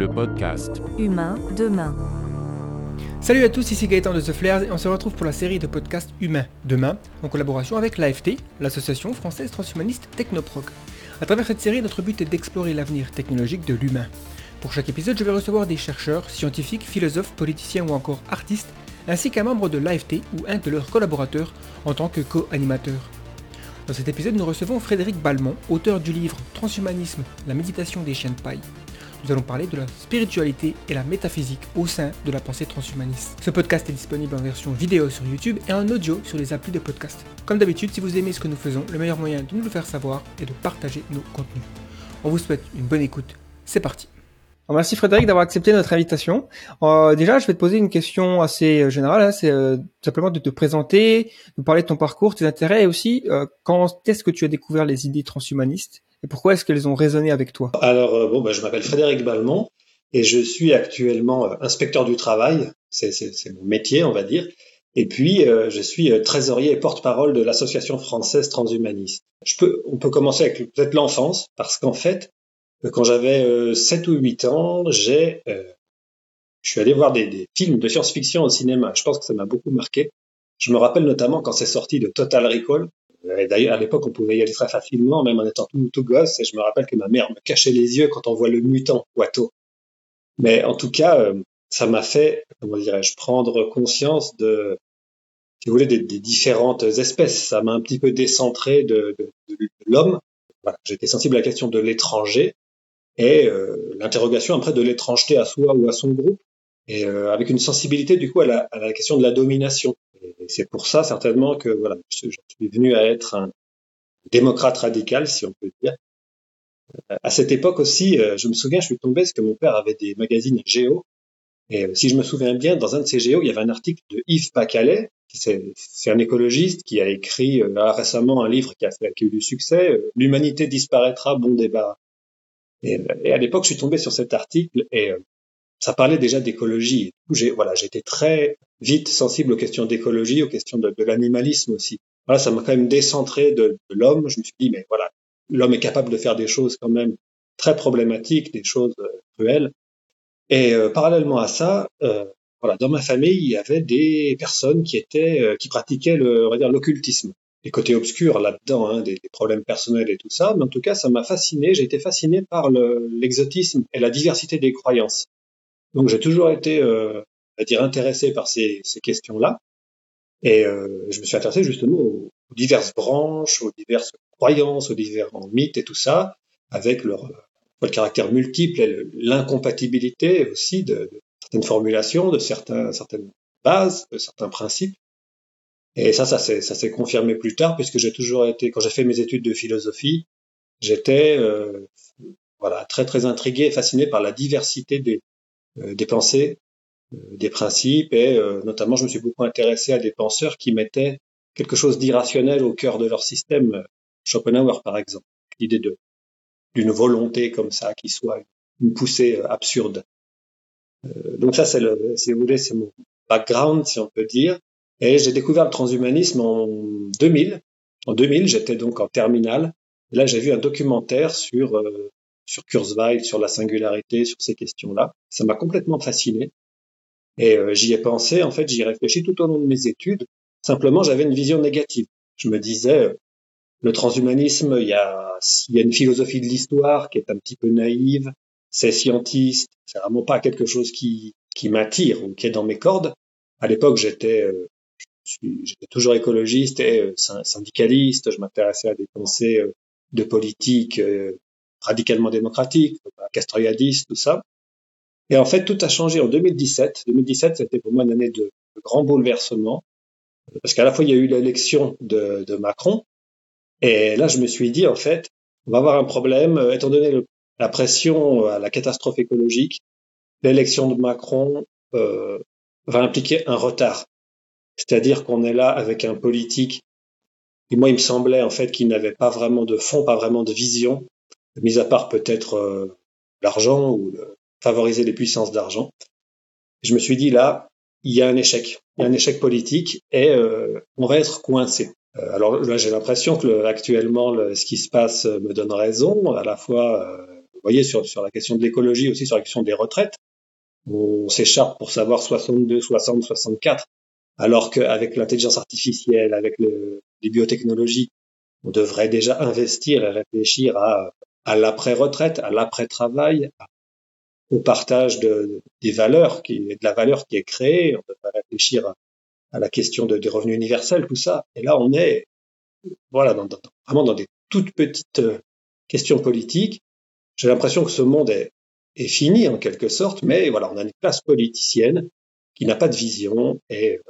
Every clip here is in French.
le podcast. Humain demain. Salut à tous, ici Gaëtan de The Flares et on se retrouve pour la série de podcasts Humain demain en collaboration avec l'AFT, l'association française transhumaniste Technoproc. À travers cette série, notre but est d'explorer l'avenir technologique de l'humain. Pour chaque épisode, je vais recevoir des chercheurs, scientifiques, philosophes, politiciens ou encore artistes, ainsi qu'un membre de l'AFT ou un de leurs collaborateurs en tant que co-animateur. Dans cet épisode, nous recevons Frédéric Balmont, auteur du livre Transhumanisme, la méditation des chiens de paille. Nous allons parler de la spiritualité et la métaphysique au sein de la pensée transhumaniste. Ce podcast est disponible en version vidéo sur YouTube et en audio sur les applis de podcast. Comme d'habitude, si vous aimez ce que nous faisons, le meilleur moyen de nous le faire savoir est de partager nos contenus. On vous souhaite une bonne écoute. C'est parti. Merci Frédéric d'avoir accepté notre invitation. Euh, déjà, je vais te poser une question assez euh, générale. Hein, c'est euh, simplement de te présenter, de parler de ton parcours, tes intérêts et aussi quand est-ce que tu as découvert les idées transhumanistes? Et pourquoi est-ce qu'elles ont résonné avec toi? Alors, euh, bon, bah, je m'appelle Frédéric Balmont et je suis actuellement euh, inspecteur du travail. C'est, mon métier, on va dire. Et puis, euh, je suis euh, trésorier et porte-parole de l'association française transhumaniste. Je peux, on peut commencer avec peut-être l'enfance, parce qu'en fait, quand j'avais euh, 7 ou 8 ans, j'ai, euh, je suis allé voir des, des films de science-fiction au cinéma. Je pense que ça m'a beaucoup marqué. Je me rappelle notamment quand c'est sorti de Total Recall. D'ailleurs, à l'époque, on pouvait y aller très facilement, même en étant tout, gosse. Et je me rappelle que ma mère me cachait les yeux quand on voit le mutant Watto. Mais en tout cas, euh, ça m'a fait, comment dirais-je, prendre conscience de, si vous voulez, des, différentes espèces. Ça m'a un petit peu décentré de, l'homme. J'étais sensible à la question de l'étranger et euh, l'interrogation après de l'étrangeté à soi ou à son groupe, et euh, avec une sensibilité du coup à la question de la domination. Et c'est pour ça certainement que voilà, je, suis venu à être un démocrate radical, si on peut dire. Euh, À cette époque aussi, euh, je me souviens, je suis tombé parce que mon père avait des magazines Géo, et euh, si je me souviens bien, dans un de ces Géo, il y avait un article de Yves Pacalet, qui c'est un écologiste qui a écrit récemment un livre qui a, fait, qui a eu du succès, L'humanité disparaîtra, bon débat. Et, à l'époque, je suis tombé sur cet article et ça parlait déjà d'écologie. Voilà, j'étais très vite sensible aux questions d'écologie, aux questions de, de l'animalisme aussi. Voilà, ça m'a quand même décentré de, de l'homme. Je me suis dit, mais voilà, l'homme est capable de faire des choses quand même très problématiques, des choses euh, cruelles. Et euh, parallèlement à ça, euh, voilà, dans ma famille, il y avait des personnes qui étaient, euh, qui pratiquaient le, on va dire, l'occultisme. Les côtés obscurs là-dedans, hein, des, des problèmes personnels et tout ça. Mais en tout cas, ça m'a fasciné. J'ai été fasciné par le- l'exotisme et la diversité des croyances. Donc, j'ai toujours été, à dire, intéressé par ces, questions-là. Et euh, je me suis intéressé justement aux, diverses branches, aux diverses croyances, aux différents mythes et tout ça, avec leur euh, le caractère multiple et l'incompatibilité aussi de, certaines formulations, de certaines bases, de certains principes. Et ça, ça s'est, confirmé plus tard, puisque j'ai toujours été, quand j'ai fait mes études de philosophie, j'étais euh, voilà très très intrigué, et fasciné par la diversité des, pensées, des principes, et euh, notamment je me suis beaucoup intéressé à des penseurs qui mettaient quelque chose d'irrationnel au cœur de leur système. Schopenhauer, par exemple, l'idée de d'une volonté comme ça qui soit une poussée euh, absurde. Euh, donc ça, c'est le, si vous voulez, c'est mon background, si on peut dire. Et j'ai découvert le transhumanisme en 2000. En 2000, j'étais donc en terminale. Là, j'ai vu un documentaire sur euh, sur Kurzweil, sur la singularité, sur ces questions-là. Ça m'a complètement fasciné. Et euh, j'y ai pensé, en fait, j'y ai réfléchi tout au long de mes études. Simplement, j'avais une vision négative. Je me disais, euh, le transhumanisme, il y a, y a une philosophie de l'histoire qui est un petit peu naïve, c'est scientiste, c'est vraiment pas quelque chose qui, qui m'attire ou qui est dans mes cordes. À l'époque, j'étais, euh, toujours écologiste et euh, syn- syndicaliste, je m'intéressais à des pensées euh, de politique radicalement démocratique, castoriadiste, tout ça. Et en fait, tout a changé en 2017. 2017, c'était pour moi une année de, grand bouleversement, parce qu'à la fois, il y a eu l'élection de, Macron, et là, je me suis dit, en fait, on va avoir un problème, euh, étant donné la pression à la catastrophe écologique, l'élection de Macron euh, va impliquer un retard. C'est-à-dire qu'on est là avec un politique, et moi, il me semblait, en fait, qu'il n'avait pas vraiment de fond, pas vraiment de vision, mis à part peut-être euh, l'argent ou le- favoriser les puissances d'argent. Je me suis dit, là, il y a un échec. Il y a un échec politique et euh, on va être coincé. Euh, alors là, j'ai l'impression que le- actuellement, le- ce qui se passe euh, me donne raison. À la fois, vous voyez, sur, sur la question de l'écologie, aussi sur la question des retraites, on s'écharpe pour savoir 62, 60, 64, alors qu'avec l'intelligence artificielle, avec le, les biotechnologies, on devrait déjà investir et réfléchir à, à l'après-retraite, à l'après-travail, au partage de, des valeurs, qui, de la valeur qui est créée. On devrait réfléchir à, à la question de, des revenus universels, tout ça. Et là, on est voilà, dans, dans, vraiment dans des toutes petites euh, questions politiques. J'ai l'impression que ce monde est, est, fini en quelque sorte, mais voilà, on a une classe politicienne qui n'a pas de vision et, euh,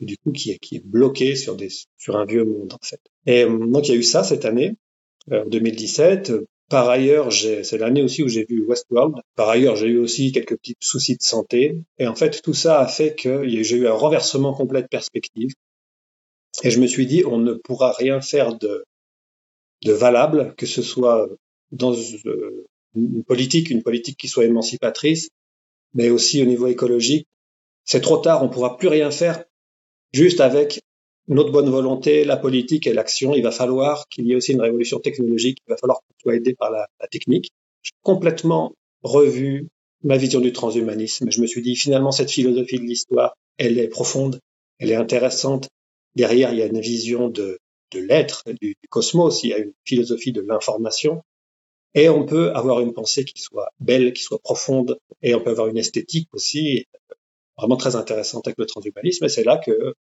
du coup qui est, qui est bloquée sur, des, sur un vieux monde en fait. Et euh, donc il y a eu ça cette année, en 2017. Par ailleurs, c'est l'année aussi où j'ai vu Westworld. Par ailleurs, j'ai eu aussi quelques petits soucis de santé. Et en fait, tout ça a fait que j'ai eu un renversement complet de perspective. Et je me suis dit, on ne pourra rien faire de, de valable, que ce soit dans euh, une politique, une politique qui soit émancipatrice, mais aussi au niveau écologique. C'est trop tard, on pourra plus rien faire juste avec notre bonne volonté, la politique et l'action. Il va falloir qu'il y ait aussi une révolution technologique. Il va falloir qu'on soit aidé par la, technique. J'ai complètement revu ma vision du transhumanisme. Je me suis dit, finalement, cette philosophie de l'histoire, elle est profonde, elle est intéressante. Derrière, il y a une vision de, de l'être, du, du, cosmos, il y a une philosophie de l'information. Et on peut avoir une pensée qui soit belle, qui soit profonde, et on peut avoir une esthétique aussi vraiment très intéressante avec le transhumanisme. Et c'est là que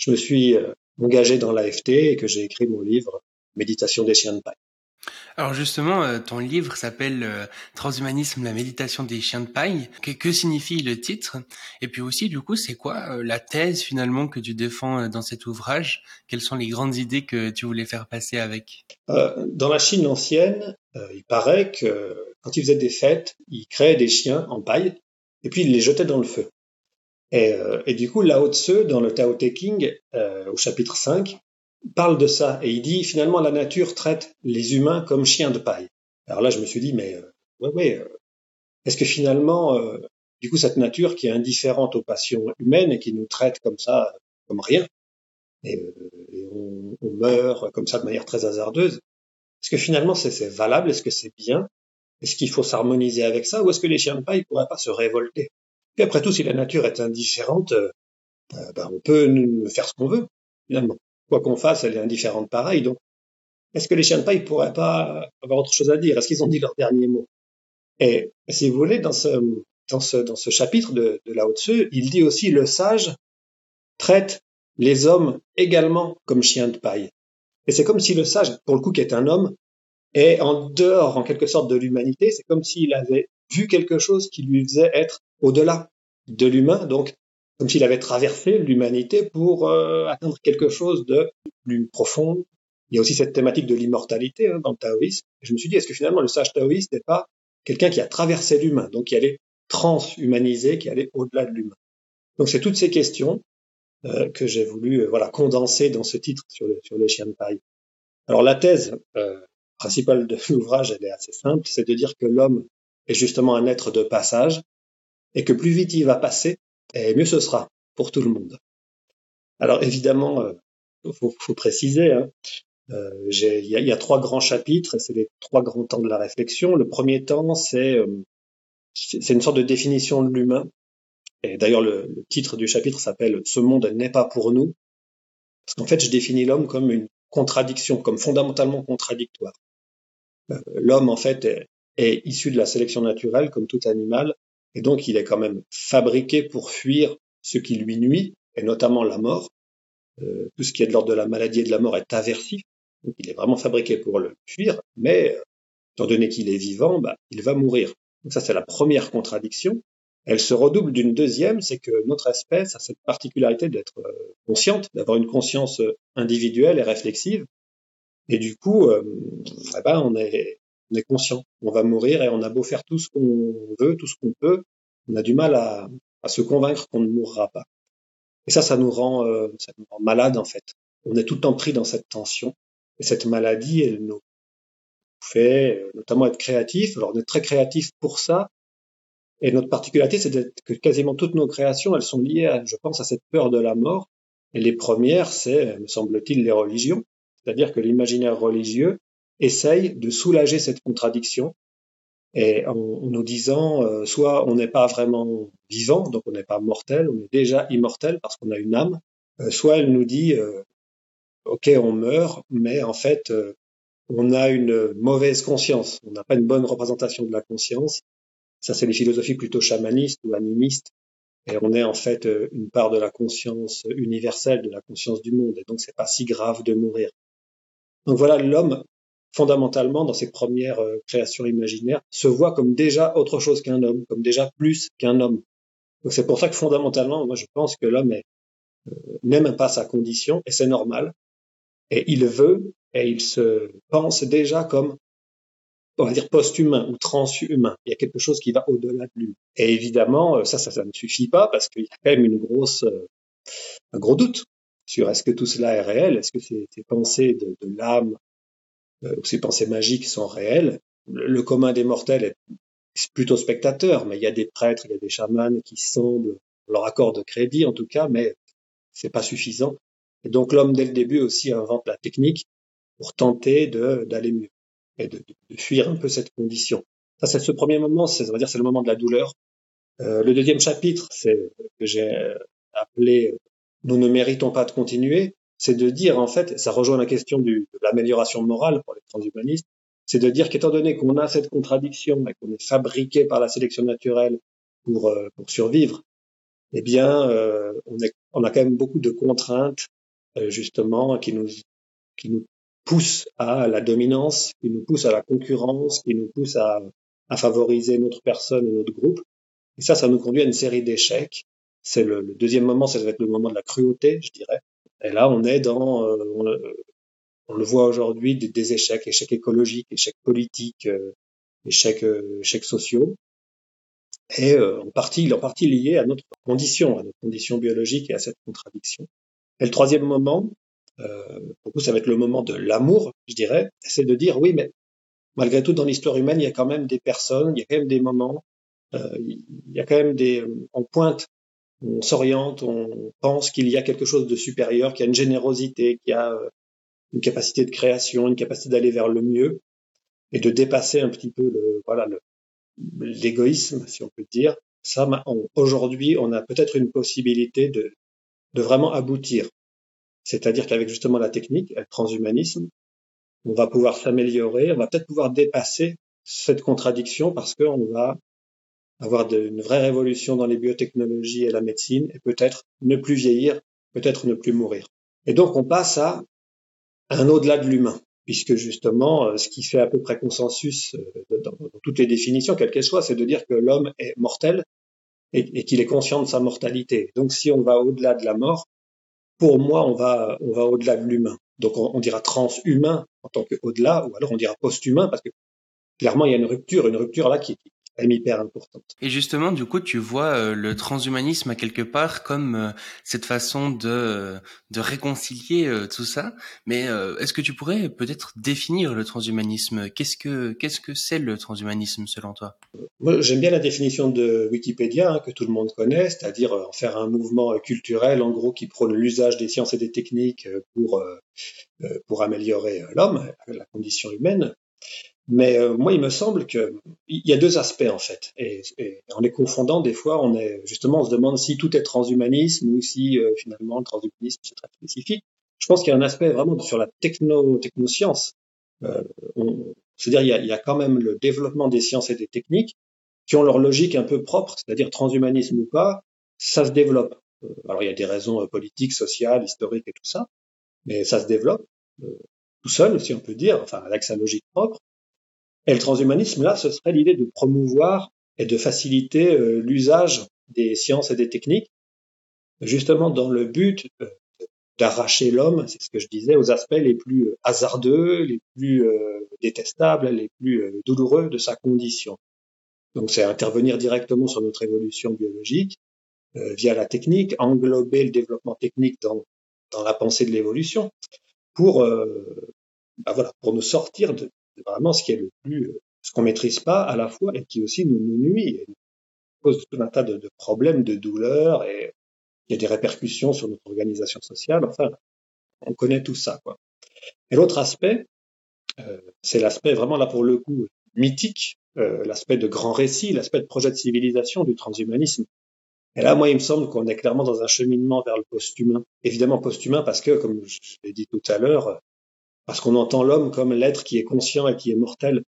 je me suis euh, engagé dans l'AFT et que j'ai écrit mon livre Méditation des chiens de paille. Alors justement, euh, ton livre s'appelle euh, Transhumanisme, la méditation des chiens de paille. Que, que, signifie le titre? Et puis aussi, du coup, c'est quoi la thèse finalement que tu défends dans cet ouvrage? Quelles sont les grandes idées que tu voulais faire passer avec? Euh, Dans la Chine ancienne, euh, il paraît que quand ils faisaient des fêtes, ils créaient des chiens en paille et puis ils les jetaient dans le feu. Et, euh, et, du coup, Lao Tse, dans le Tao Te King, euh, au chapitre 5, parle de ça. Et il dit, finalement, la nature traite les humains comme chiens de paille. Alors là, je me suis dit, mais euh, ouais, ouais, euh, est-ce que finalement, euh, du coup, cette nature qui est indifférente aux passions humaines et qui nous traite comme ça, comme rien, et, et on, on, meurt comme ça de manière très hasardeuse, est-ce que finalement c'est valable Est-ce que c'est bien Est-ce qu'il faut s'harmoniser avec ça Ou est-ce que les chiens de paille ne pourraient pas se révolter? Après tout, si la nature est indifférente, euh, ben, on peut faire ce qu'on veut, finalement. Quoi qu'on fasse, elle est indifférente pareil. Donc, est-ce que les chiens de paille pourraient pas avoir autre chose à dire? Est-ce qu'ils ont dit leur dernier mot? Et si vous voulez, dans ce, dans ce, dans ce chapitre de, de Lao Tzu, il dit aussi le sage traite les hommes également comme chiens de paille. Et c'est comme si le sage, pour le coup, qui est un homme, est en dehors, en quelque sorte, de l'humanité. C'est comme s'il avait vu quelque chose qui lui faisait être au-delà de l'humain, donc comme s'il avait traversé l'humanité pour euh, atteindre quelque chose de plus profond. Il y a aussi cette thématique de l'immortalité hein, dans le taoïsme. Et je me suis dit, est-ce que finalement le sage taoïste n'est pas quelqu'un qui a traversé l'humain, donc qui allait transhumaniser, qui allait au-delà de l'humain? Donc c'est toutes ces questions euh, que j'ai voulu euh, voilà condenser dans ce titre sur, le, sur les chiens de paille. Alors la thèse principale de l'ouvrage, elle est assez simple, c'est de dire que l'homme est justement un être de passage et que plus vite il va passer, et mieux ce sera pour tout le monde. Alors évidemment, euh, faut, préciser, hein, euh, il y, a trois grands chapitres, c'est les trois grands temps de la réflexion. Le premier temps, c'est euh, une sorte de définition de l'humain. Et d'ailleurs, le, titre du chapitre s'appelle Ce monde n'est pas pour nous. Parce qu'en fait, je définis l'homme comme une contradiction, comme fondamentalement contradictoire. L'homme, en fait, est, est issu de la sélection naturelle, comme tout animal, et donc, il est quand même fabriqué pour fuir ce qui lui nuit, et notamment la mort. Euh, tout ce qui est de l'ordre de la maladie et de la mort est aversif. Donc, il est vraiment fabriqué pour le fuir, mais étant donné qu'il est vivant, bah, il va mourir. Donc ça, c'est la première contradiction. Elle se redouble d'une deuxième, c'est que notre espèce a cette particularité d'être euh, consciente, d'avoir une conscience euh, individuelle et réflexive. Et du coup, eh ben, on est on est conscient, on va mourir et on a beau faire tout ce qu'on veut, tout ce qu'on peut, on a du mal à, se convaincre qu'on ne mourra pas. Et ça, ça nous rend, euh, malade en fait. On est tout le temps pris dans cette tension. Et cette maladie, elle nous fait euh, notamment être créatif. Alors on très créatif pour ça. Et notre particularité, c'est que quasiment toutes nos créations, elles sont liées, je pense, à cette peur de la mort. Et les premières, c'est, me semble-t-il, les religions. C'est-à-dire que l'imaginaire religieux essaye de soulager cette contradiction et en, nous disant euh, soit on n'est pas vraiment vivant, donc on n'est pas mortel, on est déjà immortel parce qu'on a une âme, euh, soit elle nous dit euh, ok on meurt, mais en fait on a une mauvaise conscience, on n'a pas une bonne représentation de la conscience. Ça c'est les philosophies plutôt chamanistes ou animistes, et on est en fait une part de la conscience universelle, de la conscience du monde, et donc c'est pas si grave de mourir. Donc voilà, l'homme fondamentalement, dans ses premières euh, créations imaginaires, se voit comme déjà autre chose qu'un homme, comme déjà plus qu'un homme. Donc c'est pour ça que fondamentalement, moi je pense que l'homme euh, n'aime pas sa condition, et c'est normal, et il veut, et il se pense déjà comme, on va dire, post-humain ou transhumain. Il y a quelque chose qui va au-delà de lui. Et évidemment, euh, ça, ça, ça ne suffit pas, parce qu'il y a quand même une grosse, un gros doute sur est-ce que tout cela est réel, est-ce que ces, ces pensées de l'âme, euh, ces pensées magiques sont réelles. Le, commun des mortels est plutôt spectateur, mais il y a des prêtres, il y a des chamans qui semblent leur accord de crédit en tout cas, mais c'est pas suffisant. Et donc l'homme dès le début aussi invente la technique pour tenter d'aller mieux et de, fuir un peu cette condition. Ça c'est ce premier moment, c'est on va dire c'est le moment de la douleur. Euh, le deuxième chapitre, c'est que j'ai appelé nous ne méritons pas de continuer c'est de dire, en fait, ça rejoint la question de l'amélioration morale pour les transhumanistes, c'est de dire qu'étant donné qu'on a cette contradiction et qu'on est fabriqué par la sélection naturelle pour, euh, pour survivre, eh bien, euh, on, est, on, a quand même beaucoup de contraintes, euh, justement, qui nous, qui nous poussent à la dominance, qui nous poussent à la concurrence, qui nous poussent à, à favoriser notre personne et notre groupe. Et ça, ça nous conduit à une série d'échecs. C'est le, le, deuxième moment, ça va être le moment de la cruauté, je dirais. Et là, on est dans, euh, on, le voit aujourd'hui, des, échecs, échecs écologiques, échecs politiques, euh, échecs, euh, échecs sociaux, et en partie, en partie lié à notre condition, à notre condition biologique et à cette contradiction. Et le troisième moment, euh, pour vous, ça va être le moment de l'amour, je dirais, c'est de dire oui, mais malgré tout, dans l'histoire humaine, il y a quand même des personnes, il y a quand même des moments, euh, il y a quand même des, on pointe on s'oriente, on pense qu'il y a quelque chose de supérieur, qu'il y a une générosité, qu'il y a euh, une capacité de création, une capacité d'aller vers le mieux et de dépasser un petit peu le voilà l'égoïsme, si on peut dire. Ça, aujourd'hui, on a peut-être une possibilité de, de vraiment aboutir. C'est-à-dire qu'avec justement la technique, le transhumanisme, on va pouvoir s'améliorer, on va peut-être pouvoir dépasser cette contradiction parce qu'on va avoir une vraie révolution dans les biotechnologies et la médecine, et peut-être ne plus vieillir, peut-être ne plus mourir. Et donc on passe à un au-delà de l'humain, puisque justement, euh, ce qui fait à peu près consensus euh, dans, toutes les définitions, quelles qu'elles soient, c'est de dire que l'homme est mortel et, qu'il est conscient de sa mortalité. Donc si on va au-delà de la mort, pour moi, on va, au-delà de l'humain. Donc on, on dira transhumain en tant qu'au-delà, ou alors on dira post-humain, parce que clairement, il y a une rupture, une rupture là qui, hyper importante. Et justement, du coup, tu vois euh, le transhumanisme à quelque part comme euh, cette façon de euh, de réconcilier tout ça. Mais est-ce que tu pourrais peut-être définir le transhumanisme? Qu'est-ce que qu'est-ce que c'est le transhumanisme selon toi? Moi, j'aime bien la définition de Wikipédia hein, que tout le monde connaît, c'est-à-dire en faire un mouvement culturel, en gros, qui prône l'usage des sciences et des techniques pour pour améliorer l'homme, la condition humaine. Mais euh, moi, il me semble qu'il y a deux aspects en fait, et, en les confondant, des fois, on est justement, on se demande si tout est transhumanisme ou si euh, finalement le transhumanisme c'est très spécifique. Je pense qu'il y a un aspect vraiment sur la techno technoscience. Euh, C'est-à-dire, il y, a, il y a quand même le développement des sciences et des techniques qui ont leur logique un peu propre, c'est-à-dire transhumanisme ou pas, ça se développe. Euh, alors, il y a des raisons politiques, sociales, historiques et tout ça, mais ça se développe tout seul, si on peut dire, enfin avec sa logique propre. Et le transhumanisme, là, ce serait l'idée de promouvoir et de faciliter euh, l'usage des sciences et des techniques, justement dans le but euh, d'arracher l'homme, c'est ce que je disais, aux aspects les plus euh, hasardeux, les plus détestables, les plus douloureux de sa condition. Donc c'est intervenir directement sur notre évolution biologique via la technique, englober le développement technique dans, dans la pensée de l'évolution, pour, bah voilà, pour nous sortir de, vraiment ce qui est le plus, euh, ce qu'on maîtrise pas à la fois et qui aussi nous, nous nuit, et cause tout un tas de, problèmes, de douleurs et il y a des répercussions sur notre organisation sociale. Enfin, on connaît tout ça, quoi. Et l'autre aspect, euh, c'est l'aspect vraiment là pour le coup mythique l'aspect de grand récit, l'aspect de projet de civilisation du transhumanisme. Et là, moi, il me semble qu'on est clairement dans un cheminement vers le post-humain. Évidemment post-humain parce que, comme je l'ai dit tout à l'heure, parce qu'on entend l'homme comme l'être qui est conscient et qui est mortel.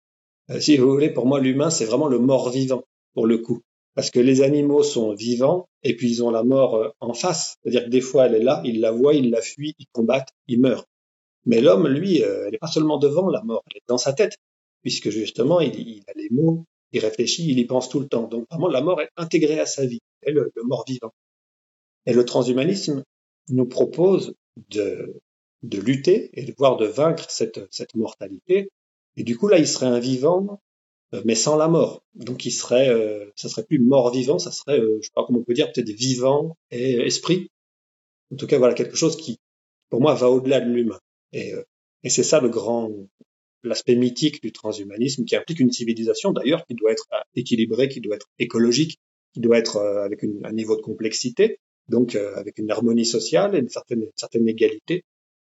Euh, si vous voulez, pour moi, l'humain, c'est vraiment le mort-vivant, pour le coup. Parce que les animaux sont vivants et puis ils ont la mort euh, en face. C'est-à-dire que des fois, elle est là, ils la voient, ils la fuient, ils combattent, ils meurent. Mais l'homme, lui, euh, elle n'est pas seulement devant la mort, elle est dans sa tête, puisque justement, il, a les mots, il réfléchit, il y pense tout le temps. Donc vraiment, la mort est intégrée à sa vie, elle le, le mort-vivant. Et le transhumanisme nous propose de, de lutter et voire de vaincre cette, cette mortalité. Et du coup, là, il serait un vivant euh, mais sans la mort. Donc il serait, euh, ça serait plus mort-vivant, ça serait, euh, je sais pas comment on peut dire, peut-être vivant et esprit. En tout cas, voilà quelque chose qui, pour moi, va au-delà de l'humain. Et, et c'est ça le grand, l'aspect mythique du transhumanisme, qui implique une civilisation d'ailleurs qui doit être équilibrée, qui doit être écologique, qui doit être avec un niveau de complexité, donc avec une harmonie sociale et une certaine, certaine égalité,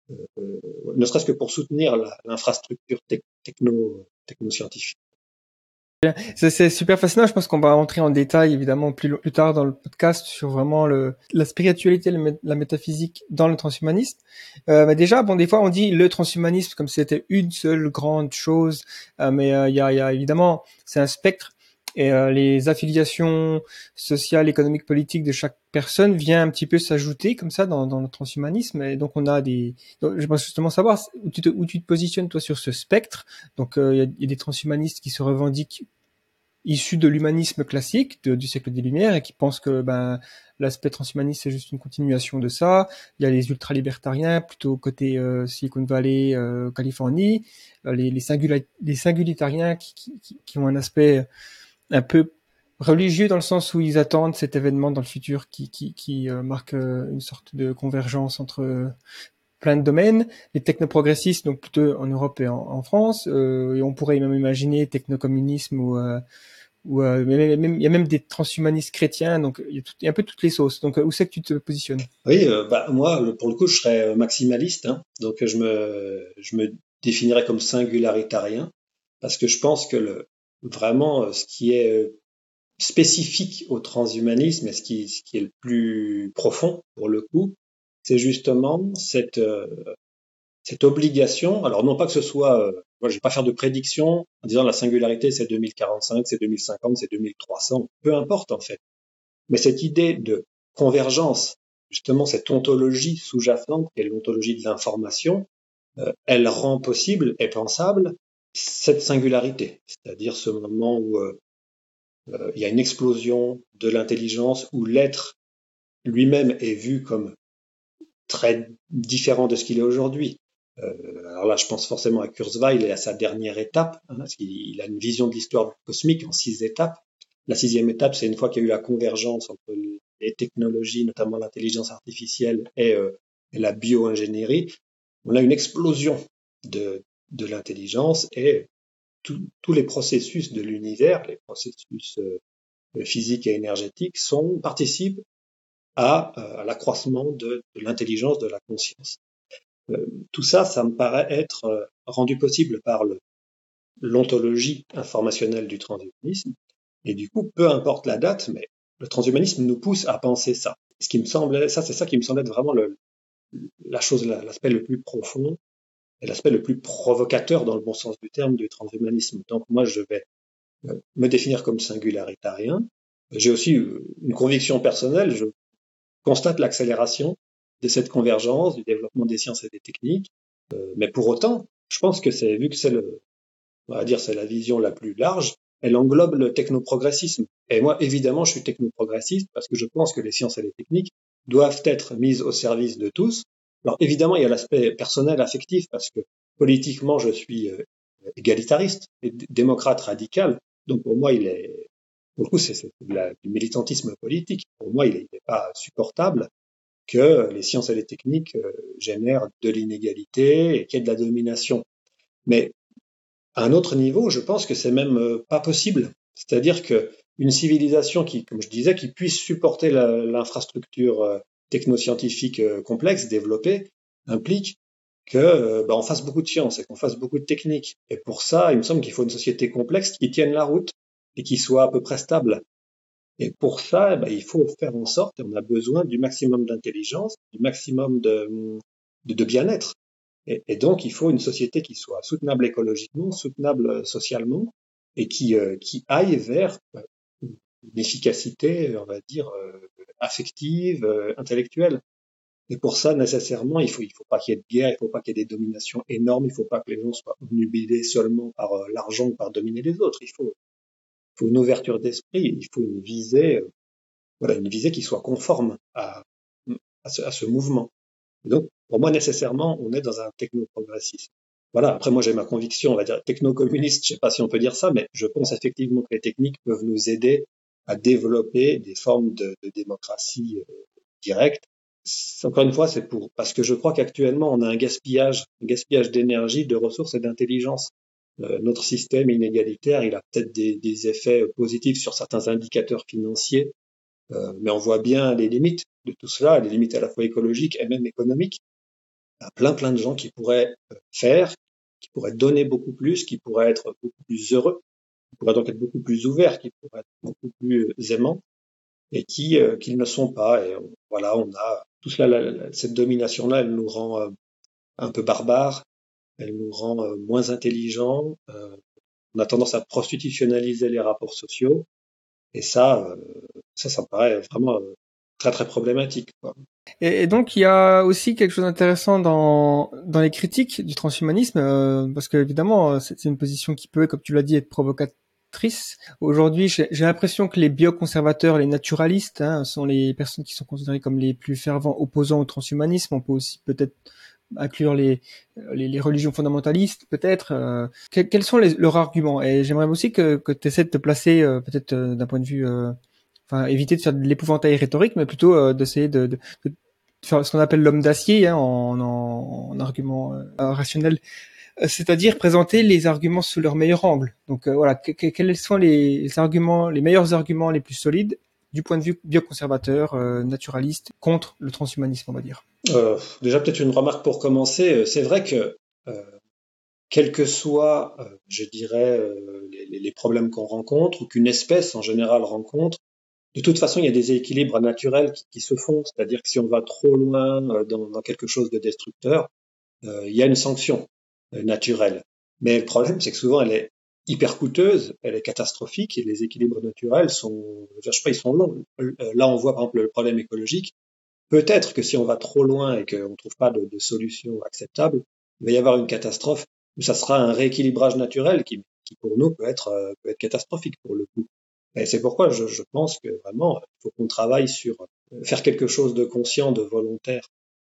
ne serait-ce que pour soutenir l'infrastructure techno, techno-scientifique. C'est super fascinant. Je pense qu'on va rentrer en détail évidemment plus, tard dans le podcast sur vraiment la spiritualité, la métaphysique dans le transhumanisme. Euh, mais déjà, bon, des fois on dit le transhumanisme comme si c'était une seule grande chose, euh, mais euh, il y, a, évidemment c'est un spectre et euh, les affiliations sociales, économiques, politiques de chaque personne vient un petit peu s'ajouter comme ça dans, dans, le transhumanisme. Et donc on a des. Je pense justement savoir où tu, te, où tu te positionnes toi sur ce spectre. Donc euh, il y, a, y, a, des transhumanistes qui se revendiquent issus de l'humanisme classique de, du siècle des Lumières et qui pensent que ben l'aspect transhumaniste c'est juste une continuation de ça. Il y a les ultralibertariens plutôt côté euh, Silicon Valley, euh, Californie, les, les, singula les singulitariens qui, qui, qui, ont un aspect un peu religieux dans le sens où ils attendent cet événement dans le futur qui, qui, euh, marque euh, une sorte de convergence entre euh, plein de domaines. Les technoprogressistes, donc plutôt en Europe et en, France, et on pourrait même imaginer technocommunisme ou il y a même des transhumanistes chrétiens, donc il y, a il y a un peu toutes les sauces. Donc où c'est que tu te positionnes? Oui, bah, moi pour le coup je serais maximaliste, hein, donc je me je me définirais comme singularitarien parce que je pense que le vraiment euh, ce qui est euh, spécifique au transhumanisme et ce qui, ce qui est le plus profond pour le coup, c'est justement cette, euh, cette obligation. Alors non pas que ce soit, moi je vais pas faire de prédiction en disant la singularité c'est 2045, c'est 2050, c'est 2300, peu importe en fait. Mais cette idée de convergence, justement cette ontologie sous-jacente qui est l'ontologie de l'information, elle rend possible et pensable cette singularité, c'est-à-dire ce moment où euh, euh, il y a une explosion de l'intelligence, où l'être lui-même est vu comme très différent de ce qu'il est aujourd'hui. Euh, alors là, je pense forcément à Kurzweil et à sa dernière étape, hein, parce qu'il a une vision de l'histoire cosmique en six étapes. La sixième étape, c'est une fois qu'il y a eu la convergence entre les technologies, notamment l'intelligence artificielle et, euh, et la bioingénierie, on a une explosion de, de l'intelligence et tous les processus de l'univers, les processus euh, physiques et énergétiques, sont participent à, euh, l'accroissement de, l'intelligence, de la conscience. Euh, tout ça, ça me paraît être rendu possible par l'ontologie informationnelle du transhumanisme. Et du coup, peu importe la date, mais le transhumanisme nous pousse à penser ça. Ce qui me semble, ça, c'est ça qui me semble être vraiment le, la chose, l'aspect le plus profond l'aspect le plus provocateur dans le bon sens du terme du transhumanisme. Donc moi, je vais euh, me définir comme singularitarien. J'ai aussi euh, une conviction personnelle, je constate l'accélération de cette convergence, du développement des sciences et des techniques, euh, mais pour autant, je pense que c'est, vu que c'est le, on va dire, c'est la vision la plus large, elle englobe le technoprogressisme. Et moi, évidemment, je suis technoprogressiste parce que je pense que les sciences et les techniques doivent être mises au service de tous, alors évidemment, il y a l'aspect personnel, affectif, parce que politiquement, je suis euh, égalitariste et démocrate radical. Donc pour moi, il est, pour le coup, c'est du militantisme politique. Pour moi, il n'est pas supportable que les sciences et les techniques euh, génèrent de l'inégalité et qu'il y ait de la domination. Mais à un autre niveau, je pense que c'est même euh, pas possible. C'est-à-dire que une civilisation qui, comme je disais, qui puisse supporter l'infrastructure technoscientifique euh, complexe développé implique que ben, on fasse beaucoup de sciences et qu'on fasse beaucoup de techniques. Et pour ça, il me semble qu'il faut une société complexe qui tienne la route et qui soit à peu près stable. Et pour ça, ben, il faut faire en sorte, on a besoin du maximum d'intelligence, du maximum de, de, bien-être. Et, donc, il faut une société qui soit soutenable écologiquement, soutenable socialement, et qui, euh, qui aille vers ben, une efficacité, on va dire, euh, affective, euh, intellectuelle. Et pour ça, nécessairement, il faut, il faut pas qu'il y ait de guerre, il faut pas qu'il y ait des dominations énormes, il faut pas que les gens soient obnubilés seulement par l'argent ou par dominer les autres. Il faut, il faut une ouverture d'esprit, il faut une visée, voilà, une visée qui soit conforme à, à, ce, à ce mouvement. donc, pour moi, nécessairement, on est dans un techno-progressisme. Voilà. Après, moi, j'ai ma conviction, on va dire techno-communiste. Je sais pas si on peut dire ça, mais je pense effectivement que les techniques peuvent nous aider à développer des formes de, démocratie euh, directe. Encore une fois, c'est pour parce que je crois qu'actuellement, on a un gaspillage, un gaspillage d'énergie, de ressources et d'intelligence. Euh, notre système inégalitaire, il a peut-être des, des, effets positifs sur certains indicateurs financiers, euh, mais on voit bien les limites de tout cela, les limites à la fois écologiques et même économiques. Il y a plein plein de gens qui pourraient euh, faire, qui pourraient donner beaucoup plus, qui pourraient être beaucoup plus heureux, pourraient donc être beaucoup plus ouverts, qui pourraient être beaucoup plus aimants, et qui euh, qu'ils ne sont pas. Et voilà, on a tout cela, cette domination-là, elle nous rend un peu barbares, elle nous rend moins intelligents. on a tendance à prostitutionnaliser les rapports sociaux, et ça, ça, ça me paraît vraiment très très problématique. Quoi. Et, donc il y a aussi quelque chose d'intéressant dans dans les critiques du transhumanisme, euh, parce que évidemment c'est une position qui peut, comme tu l'as dit, être provocatrice. Aujourd'hui, j'ai l'impression que les bioconservateurs, les naturalistes, hein, sont les personnes qui sont considérées comme les plus fervents opposants au transhumanisme. On peut aussi peut-être inclure les, les, les, religions fondamentalistes, peut-être. Euh, quels sont les, leurs arguments? Et j'aimerais aussi que, que tu essaies de te placer euh, peut-être d'un point de vue enfin éviter de faire de l'épouvantail rhétorique, mais plutôt euh, d'essayer de, de, de, faire ce qu'on appelle l'homme d'acier hein, en, en, en, argument euh, rationnel, euh, c'est-à-dire présenter les arguments sous leur meilleur angle. Donc voilà, quels sont les arguments, les meilleurs arguments les plus solides du point de vue bioconservateur, naturaliste, contre le transhumanisme, on va dire? Euh, déjà peut-être une remarque pour commencer. C'est vrai que euh, quels que soient, je dirais, les, problèmes qu'on rencontre ou qu'une espèce en général rencontre, de toute façon, il y a des équilibres naturels qui, se font, c'est-à-dire que si on va trop loin euh, dans, quelque chose de destructeur, euh, il y a une sanction euh, naturelle. Mais le problème, c'est que souvent, elle est hyper coûteuse, elle est catastrophique, et les équilibres naturels sont, je sais pas, ils sont longs. Là, on voit par exemple le problème écologique. Peut-être que si on va trop loin et qu'on ne trouve pas de, de, solution acceptable, il va y avoir une catastrophe, ça sera un rééquilibrage naturel qui, qui pour nous peut être, peut être catastrophique pour le coup. Et c'est pourquoi je, je, pense que vraiment, il faut qu'on travaille sur euh, faire quelque chose de conscient, de volontaire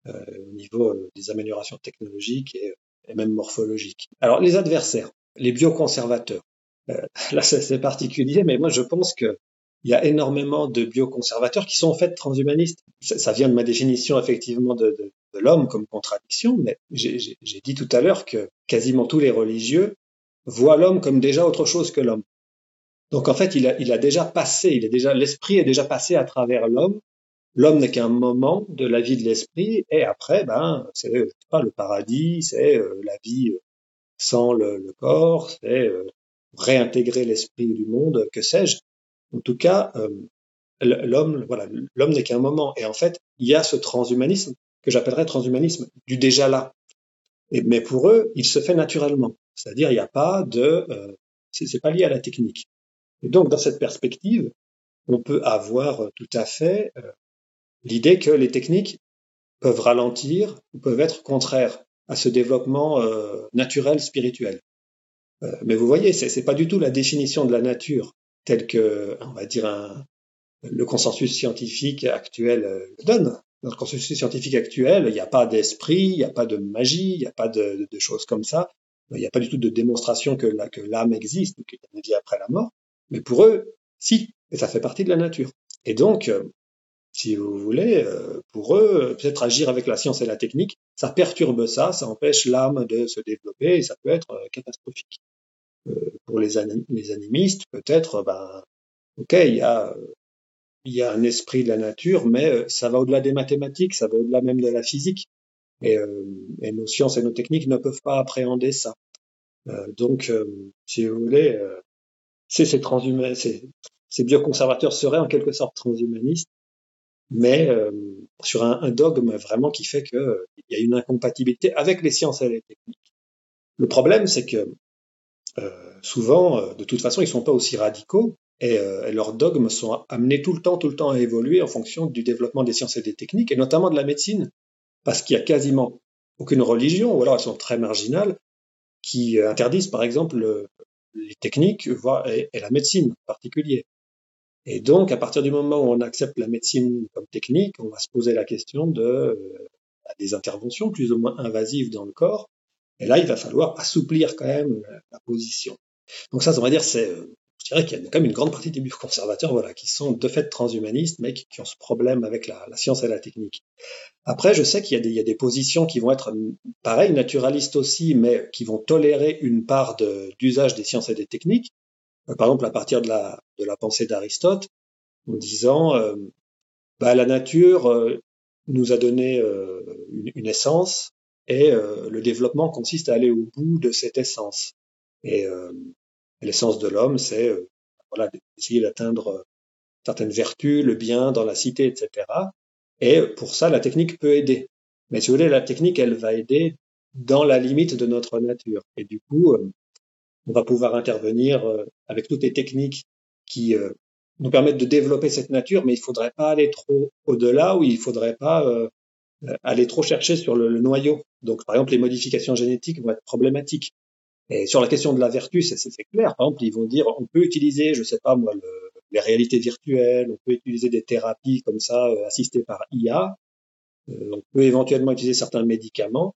euh, au niveau euh, des améliorations technologiques et, et, même morphologiques. Alors, les adversaires, les bioconservateurs. Euh, là, c'est particulier, mais moi, je pense que il y a énormément de bioconservateurs qui sont en fait transhumanistes. Ça, ça vient de ma définition effectivement de, de, de l'homme comme contradiction, mais j'ai dit tout à l'heure que quasiment tous les religieux voient l'homme comme déjà autre chose que l'homme. Donc en fait, il a, il a déjà passé, il est déjà l'esprit est déjà passé à travers l'homme. L'homme n'est qu'un moment de la vie de l'esprit, et après, ben, c'est pas le paradis, c'est euh, la vie sans le, corps, c'est euh, réintégrer l'esprit du monde, que sais-je. En tout cas, euh, l'homme, voilà, l'homme n'est qu'un moment, et en fait, il y a ce transhumanisme que j'appellerais transhumanisme du déjà là. Mais pour eux, il se fait naturellement, c'est-à-dire il n'y a pas de, c'est pas lié à la technique. Et donc, dans cette perspective, on peut avoir euh, tout à fait euh, l'idée que les techniques peuvent ralentir ou peuvent être contraires à ce développement euh, naturel spirituel. mais vous voyez, c'est, c'est pas du tout la définition de la nature telle que, on va dire, un, le consensus scientifique actuel le donne. Dans le consensus scientifique actuel, il n'y a pas d'esprit, il n'y a pas de magie, il n'y a pas de, de, choses comme ça. Il n'y a pas du tout de démonstration que, la, que l'âme existe ou qu'il y a une vie après la mort. Mais pour eux, si, et ça fait partie de la nature. Et donc, euh, si vous voulez, euh, pour eux, peut-être agir avec la science et la technique, ça perturbe ça, ça empêche l'âme de se développer et ça peut être euh, catastrophique. pour les, animistes, peut-être, ben, ok, il y a, il y a un esprit de la nature, mais ça va au-delà des mathématiques, ça va au-delà même de la physique. Et, nos sciences et nos techniques ne peuvent pas appréhender ça. donc, si vous voulez, c'est ces transhumains, ces bioconservateurs seraient en quelque sorte transhumanistes, mais sur un, un, dogme vraiment qui fait qu'il y a une incompatibilité avec les sciences et les techniques. Le problème, c'est que euh, souvent, euh, de toute façon, ils sont pas aussi radicaux euh, et, leurs dogmes sont amenés tout le temps, tout le temps à évoluer en fonction du développement des sciences et des techniques, et notamment de la médecine, parce qu'il y a quasiment aucune religion, ou alors elles sont très marginales, qui interdisent par exemple les techniques et la médecine en particulier. Et donc, à partir du moment où on accepte la médecine comme technique, on va se poser la question de des interventions plus ou moins invasives dans le corps, et là, il va falloir assouplir quand même la, position. Donc ça, on va dire, c'est, euh, je dirais qu'il y a quand même une grande partie des conservateurs, voilà, qui sont de fait transhumanistes, mais qui, ont ce problème avec la, science et la technique. Après, je sais qu'il y, y, a des positions qui vont être, pareil, naturalistes aussi, mais qui vont tolérer une part d'usage des sciences et des techniques. Euh, par exemple, à partir de la, de la pensée d'Aristote, en disant, euh, bah, la nature nous a donné une, une essence, et euh, le développement consiste à aller au bout de cette essence. Et euh, l'essence de l'homme, c'est euh, voilà, d'essayer d'atteindre certaines vertus, le bien dans la cité, etc. Et pour ça, la technique peut aider. Mais si vous voulez, la technique, elle va aider dans la limite de notre nature. Et du coup, on va pouvoir intervenir avec toutes les techniques qui nous permettent de développer cette nature, mais il faudrait pas aller trop au-delà ou il faudrait pas aller trop chercher sur le, noyau. Donc, par exemple, les modifications génétiques vont être problématiques. Et sur la question de la vertu, c'est clair. Par exemple, ils vont dire, on peut utiliser, je sais pas moi, le, les réalités virtuelles, on peut utiliser des thérapies comme ça, euh, assistées par IA, euh, on peut éventuellement utiliser certains médicaments,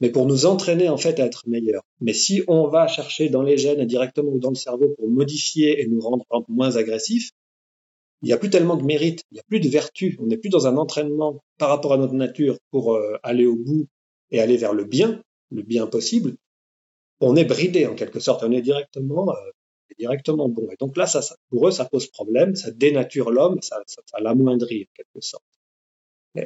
mais pour nous entraîner en fait à être meilleurs. Mais si on va chercher dans les gènes directement ou dans le cerveau pour modifier et nous rendre moins agressifs, il n'y a plus tellement de mérite, il n'y a plus de vertu, on n'est plus dans un entraînement par rapport à notre nature pour euh, aller au bout et aller vers le bien, le bien possible. On est bridé en quelque sorte, on est directement euh, directement bon. Et donc là, ça, pour eux, ça pose problème, ça dénature l'homme, ça, ça, ça l'amoindrit en quelque sorte.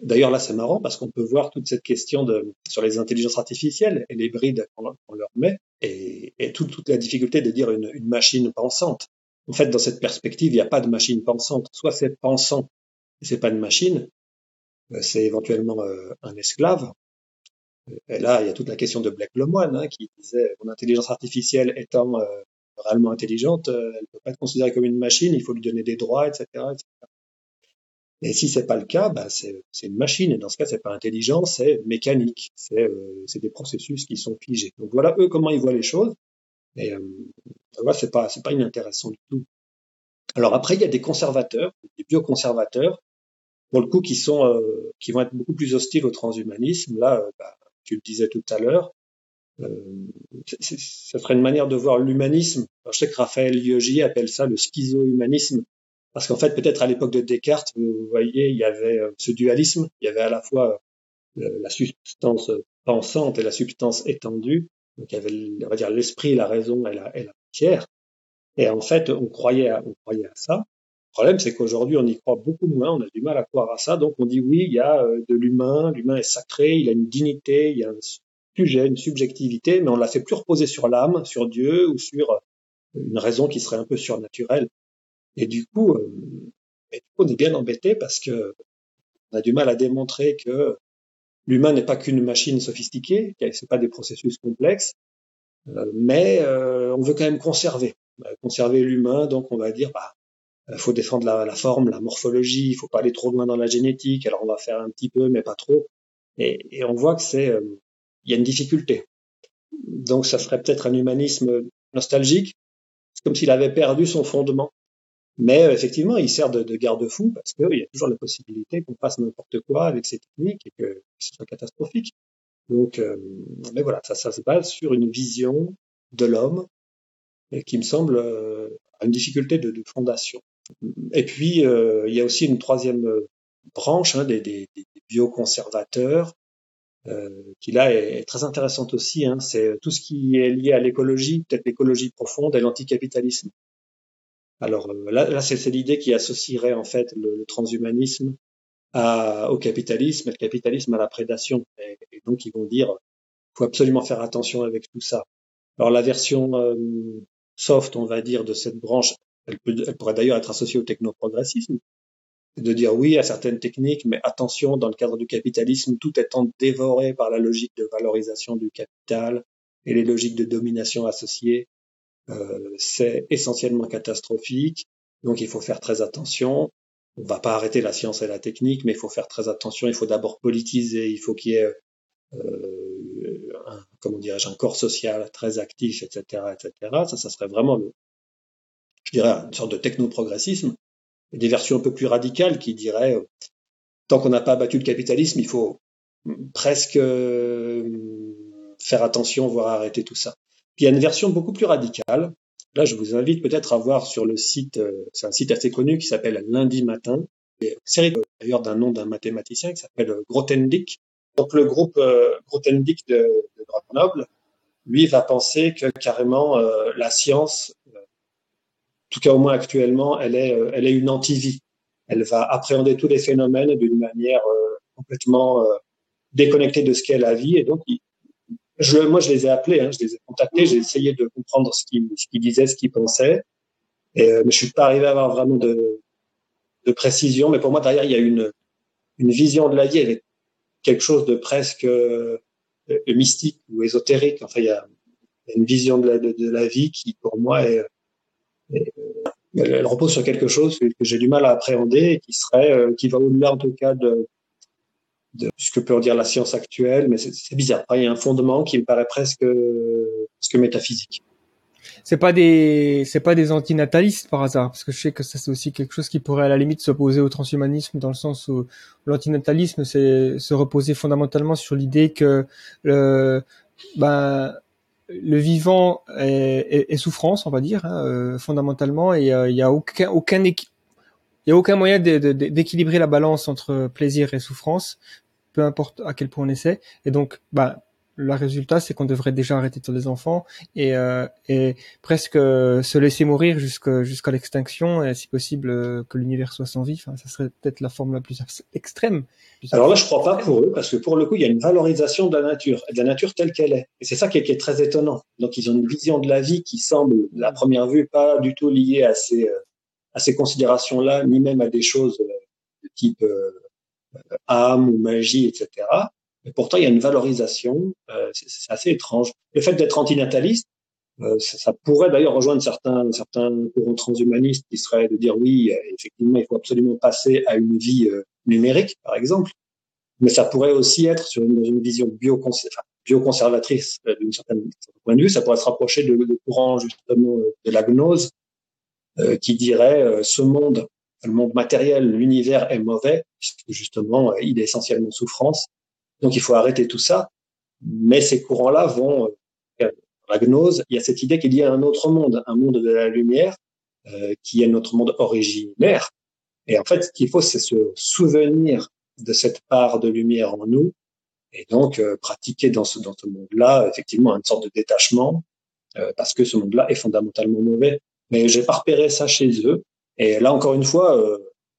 D'ailleurs, là, c'est marrant parce qu'on peut voir toute cette question sur les intelligences artificielles et les brides qu'on leur met et, toute, la difficulté de dire une, machine pensante. En fait, dans cette perspective, il n'y a pas de machine pensante. Soit c'est pensant et c'est pas une machine, euh, c'est éventuellement euh, un esclave. Et là, il y a toute la question de Blake Lemoine hein, qui disait mon intelligence artificielle étant euh, réellement intelligente, elle ne peut pas être considérée comme une machine, il faut lui donner des droits, etc. etc. Et si c'est pas le cas, bah c'est une machine. Et dans ce cas, c'est pas intelligent, c'est mécanique. C'est des processus qui sont figés. Donc voilà eux comment ils voient les choses. Et euh, c'est pas c'est pas inintéressant du tout. Alors après, il y a des conservateurs, des bioconservateurs, pour le coup, qui sont euh, qui vont être beaucoup plus hostiles au transhumanisme. Là, euh, bah, tu le disais tout à l'heure, euh, ça serait une manière de voir l'humanisme. Je sais que Raphaël Yogi appelle ça le schizo-humanisme, parce qu'en fait, peut-être à l'époque de Descartes, vous voyez, il y avait euh, ce dualisme, il y avait à la fois la substance pensante et la substance étendue, donc il y avait, on va dire, l'esprit, la raison et la, et la matière. Et en fait, on croyait à, on croyait à ça. Le problème, c'est qu'aujourd'hui, on y croit beaucoup moins, on a du mal à croire à ça. Donc on dit oui, il y a euh, de l'humain, l'humain est sacré, il a une dignité, il y a un sujet, une subjectivité, mais on l'a fait plus reposer sur l'âme, sur Dieu ou sur euh, une raison qui serait un peu surnaturelle. Et du coup, euh, et du coup on est bien embêté parce que on a du mal à démontrer que L'humain n'est pas qu'une machine sophistiquée, c'est pas des processus complexes, euh, mais euh, on veut quand même conserver, euh, conserver l'humain. Donc on va dire, bah, faut défendre la, forme, la morphologie, il faut pas aller trop loin dans la génétique. Alors on va faire un petit peu, mais pas trop. Et, on voit que c'est, il y a une difficulté. Donc ça serait peut-être un humanisme nostalgique, comme s'il avait perdu son fondement. Mais euh, effectivement, il sert de, de garde-fou parce qu'il y a toujours la possibilité qu'on fasse n'importe quoi avec ces techniques et que, ce soit catastrophique. Donc, euh, mais voilà, ça, ça se base sur une vision de l'homme qui me semble euh, une difficulté de, de, fondation. Et puis, euh, il y a aussi une troisième branche hein, des, des, des, bioconservateurs euh, qui là est, est, très intéressante aussi. Hein, c'est tout ce qui est lié à l'écologie, peut-être l'écologie profonde et l'anticapitalisme. Alors euh, là, là c'est l'idée qui associerait en fait le, transhumanisme au capitalisme et le capitalisme à la prédation. Et, donc, ils vont dire, faut absolument faire attention avec tout ça. Alors, la version euh, soft, on va dire, de cette branche, elle, peut, elle pourrait d'ailleurs être associée au technoprogressisme, de dire oui à certaines techniques, mais attention, dans le cadre du capitalisme, tout étant dévoré par la logique de valorisation du capital et les logiques de domination associées, c'est essentiellement catastrophique. Donc il faut faire très attention. On va pas arrêter la science et la technique, mais il faut faire très attention. Il faut d'abord politiser. Il faut qu'il y ait, euh, un, comment dirais-je, un corps social très actif, etc., etc. Ça, ça serait vraiment, le, je dirais, une sorte de technoprogressisme. Des versions un peu plus radicales qui diraient, euh, tant qu'on n'a pas battu le capitalisme, il faut presque euh, faire attention, voire arrêter tout ça. Puis il y a une version beaucoup plus radicale. Là, je vous invite peut-être à voir sur le site, euh, c'est un site assez connu qui s'appelle Lundi Matin, une série d'ailleurs d'un nom d'un mathématicien qui s'appelle Grothendieck. Donc le groupe euh, Grothendieck de, Grenoble, lui, va penser que carrément euh, la science, en tout cas au moins actuellement, elle est, elle est une antivie. Elle va appréhender tous les phénomènes d'une manière complètement déconnectée de ce qu'est la vie, et donc je, moi, je les ai appelés, hein, je les ai contactés, j'ai essayé de comprendre ce qu'ils ce disaient, ce qu'ils pensaient. Et, euh, mais je suis pas arrivé à avoir vraiment de, de précision. Mais pour moi, derrière, il y a une, une vision de la vie avec quelque chose de presque euh, mystique ou ésotérique. Enfin, il y a, une vision de la, de, la vie qui, pour moi, est, elle repose sur quelque chose que, j'ai du mal à appréhender et qui serait, euh, qui va au-delà en tout cas de, de ce que peut en dire la science actuelle, mais c'est bizarre. Il y a un fondement qui me paraît presque, presque métaphysique. C'est pas des, c'est pas des antinatalistes par hasard, parce que je sais que ça c'est aussi quelque chose qui pourrait à la limite s'opposer au transhumanisme dans le sens où l'antinatalisme c'est se reposer fondamentalement sur l'idée que le, ben, le vivant est, souffrance, on va dire, hein, euh, fondamentalement, et euh, il y a aucun, aucun il y a aucun moyen d'équilibrer la balance entre plaisir et souffrance peu importe à quel point on essaie. Et donc, bah, le résultat, c'est qu'on devrait déjà arrêter de les enfants et, euh, et presque se laisser mourir jusqu'à jusqu'à l'extinction et si possible euh, que l'univers soit sans vie. Enfin, ça serait peut-être la forme la plus extrême. Alors là, je crois pas pour eux parce que pour le coup, il y a une valorisation de la nature, de la nature telle qu'elle est. Et c'est ça qui est, qui est, très étonnant. Donc, ils ont une vision de la vie qui semble, à première vue, pas du tout liée à ces euh, à ces considérations-là, ni même à des choses de type âme ou magie, etc. Mais pourtant, il y a une valorisation. Euh, c'est assez étrange. Le fait d'être antinataliste, euh, ça, pourrait d'ailleurs rejoindre certains, certains courants transhumanistes qui seraient de dire oui, effectivement, il faut absolument passer à une vie euh, numérique, par exemple. Mais ça pourrait aussi être sur une, vision bioconservatrice euh, d'une certaine point de vue. Ça pourrait se rapprocher de, de courant justement de la gnose qui dirait ce monde le monde matériel, l'univers est mauvais, puisque justement, il est essentiellement souffrance. Donc, il faut arrêter tout ça. Mais ces courants-là vont, euh, la gnose, il y a cette idée qu'il y a un autre monde, un monde de la lumière, euh, qui est notre monde originaire. Et en fait, ce qu'il faut, c'est se souvenir de cette part de lumière en nous, et donc euh, pratiquer dans ce, dans ce monde-là, effectivement, une sorte de détachement, euh, parce que ce monde-là est fondamentalement mauvais. Mais j'ai pas repéré ça chez eux. Et là, encore une fois, euh,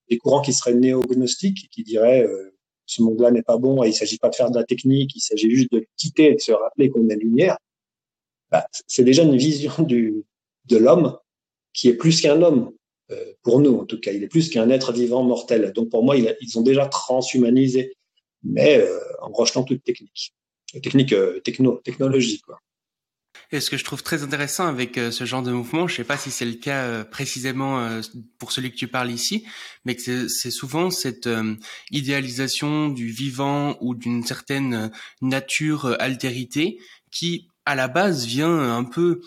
des courants qui seraient néognostiques, qui diraient euh, ce monde-là n'est pas bon et il s'agit pas de faire de la technique, il s'agit juste de le quitter et de se rappeler qu'on est lumière. Bah, c'est déjà une vision du, de l'homme qui est plus qu'un homme, euh, pour nous en tout cas. Il est plus qu'un être vivant mortel. Donc pour moi, ils ont déjà transhumanisé, mais euh, en rejetant toute technique. Technique techno, technologie, quoi. Et ce que je trouve très intéressant avec euh, ce genre de mouvement, je ne sais pas si c'est le cas euh, précisément euh, pour celui que tu parles ici, mais c'est souvent cette idéalisation du vivant ou d'une certaine nature altérité qui, à la base, vient un peu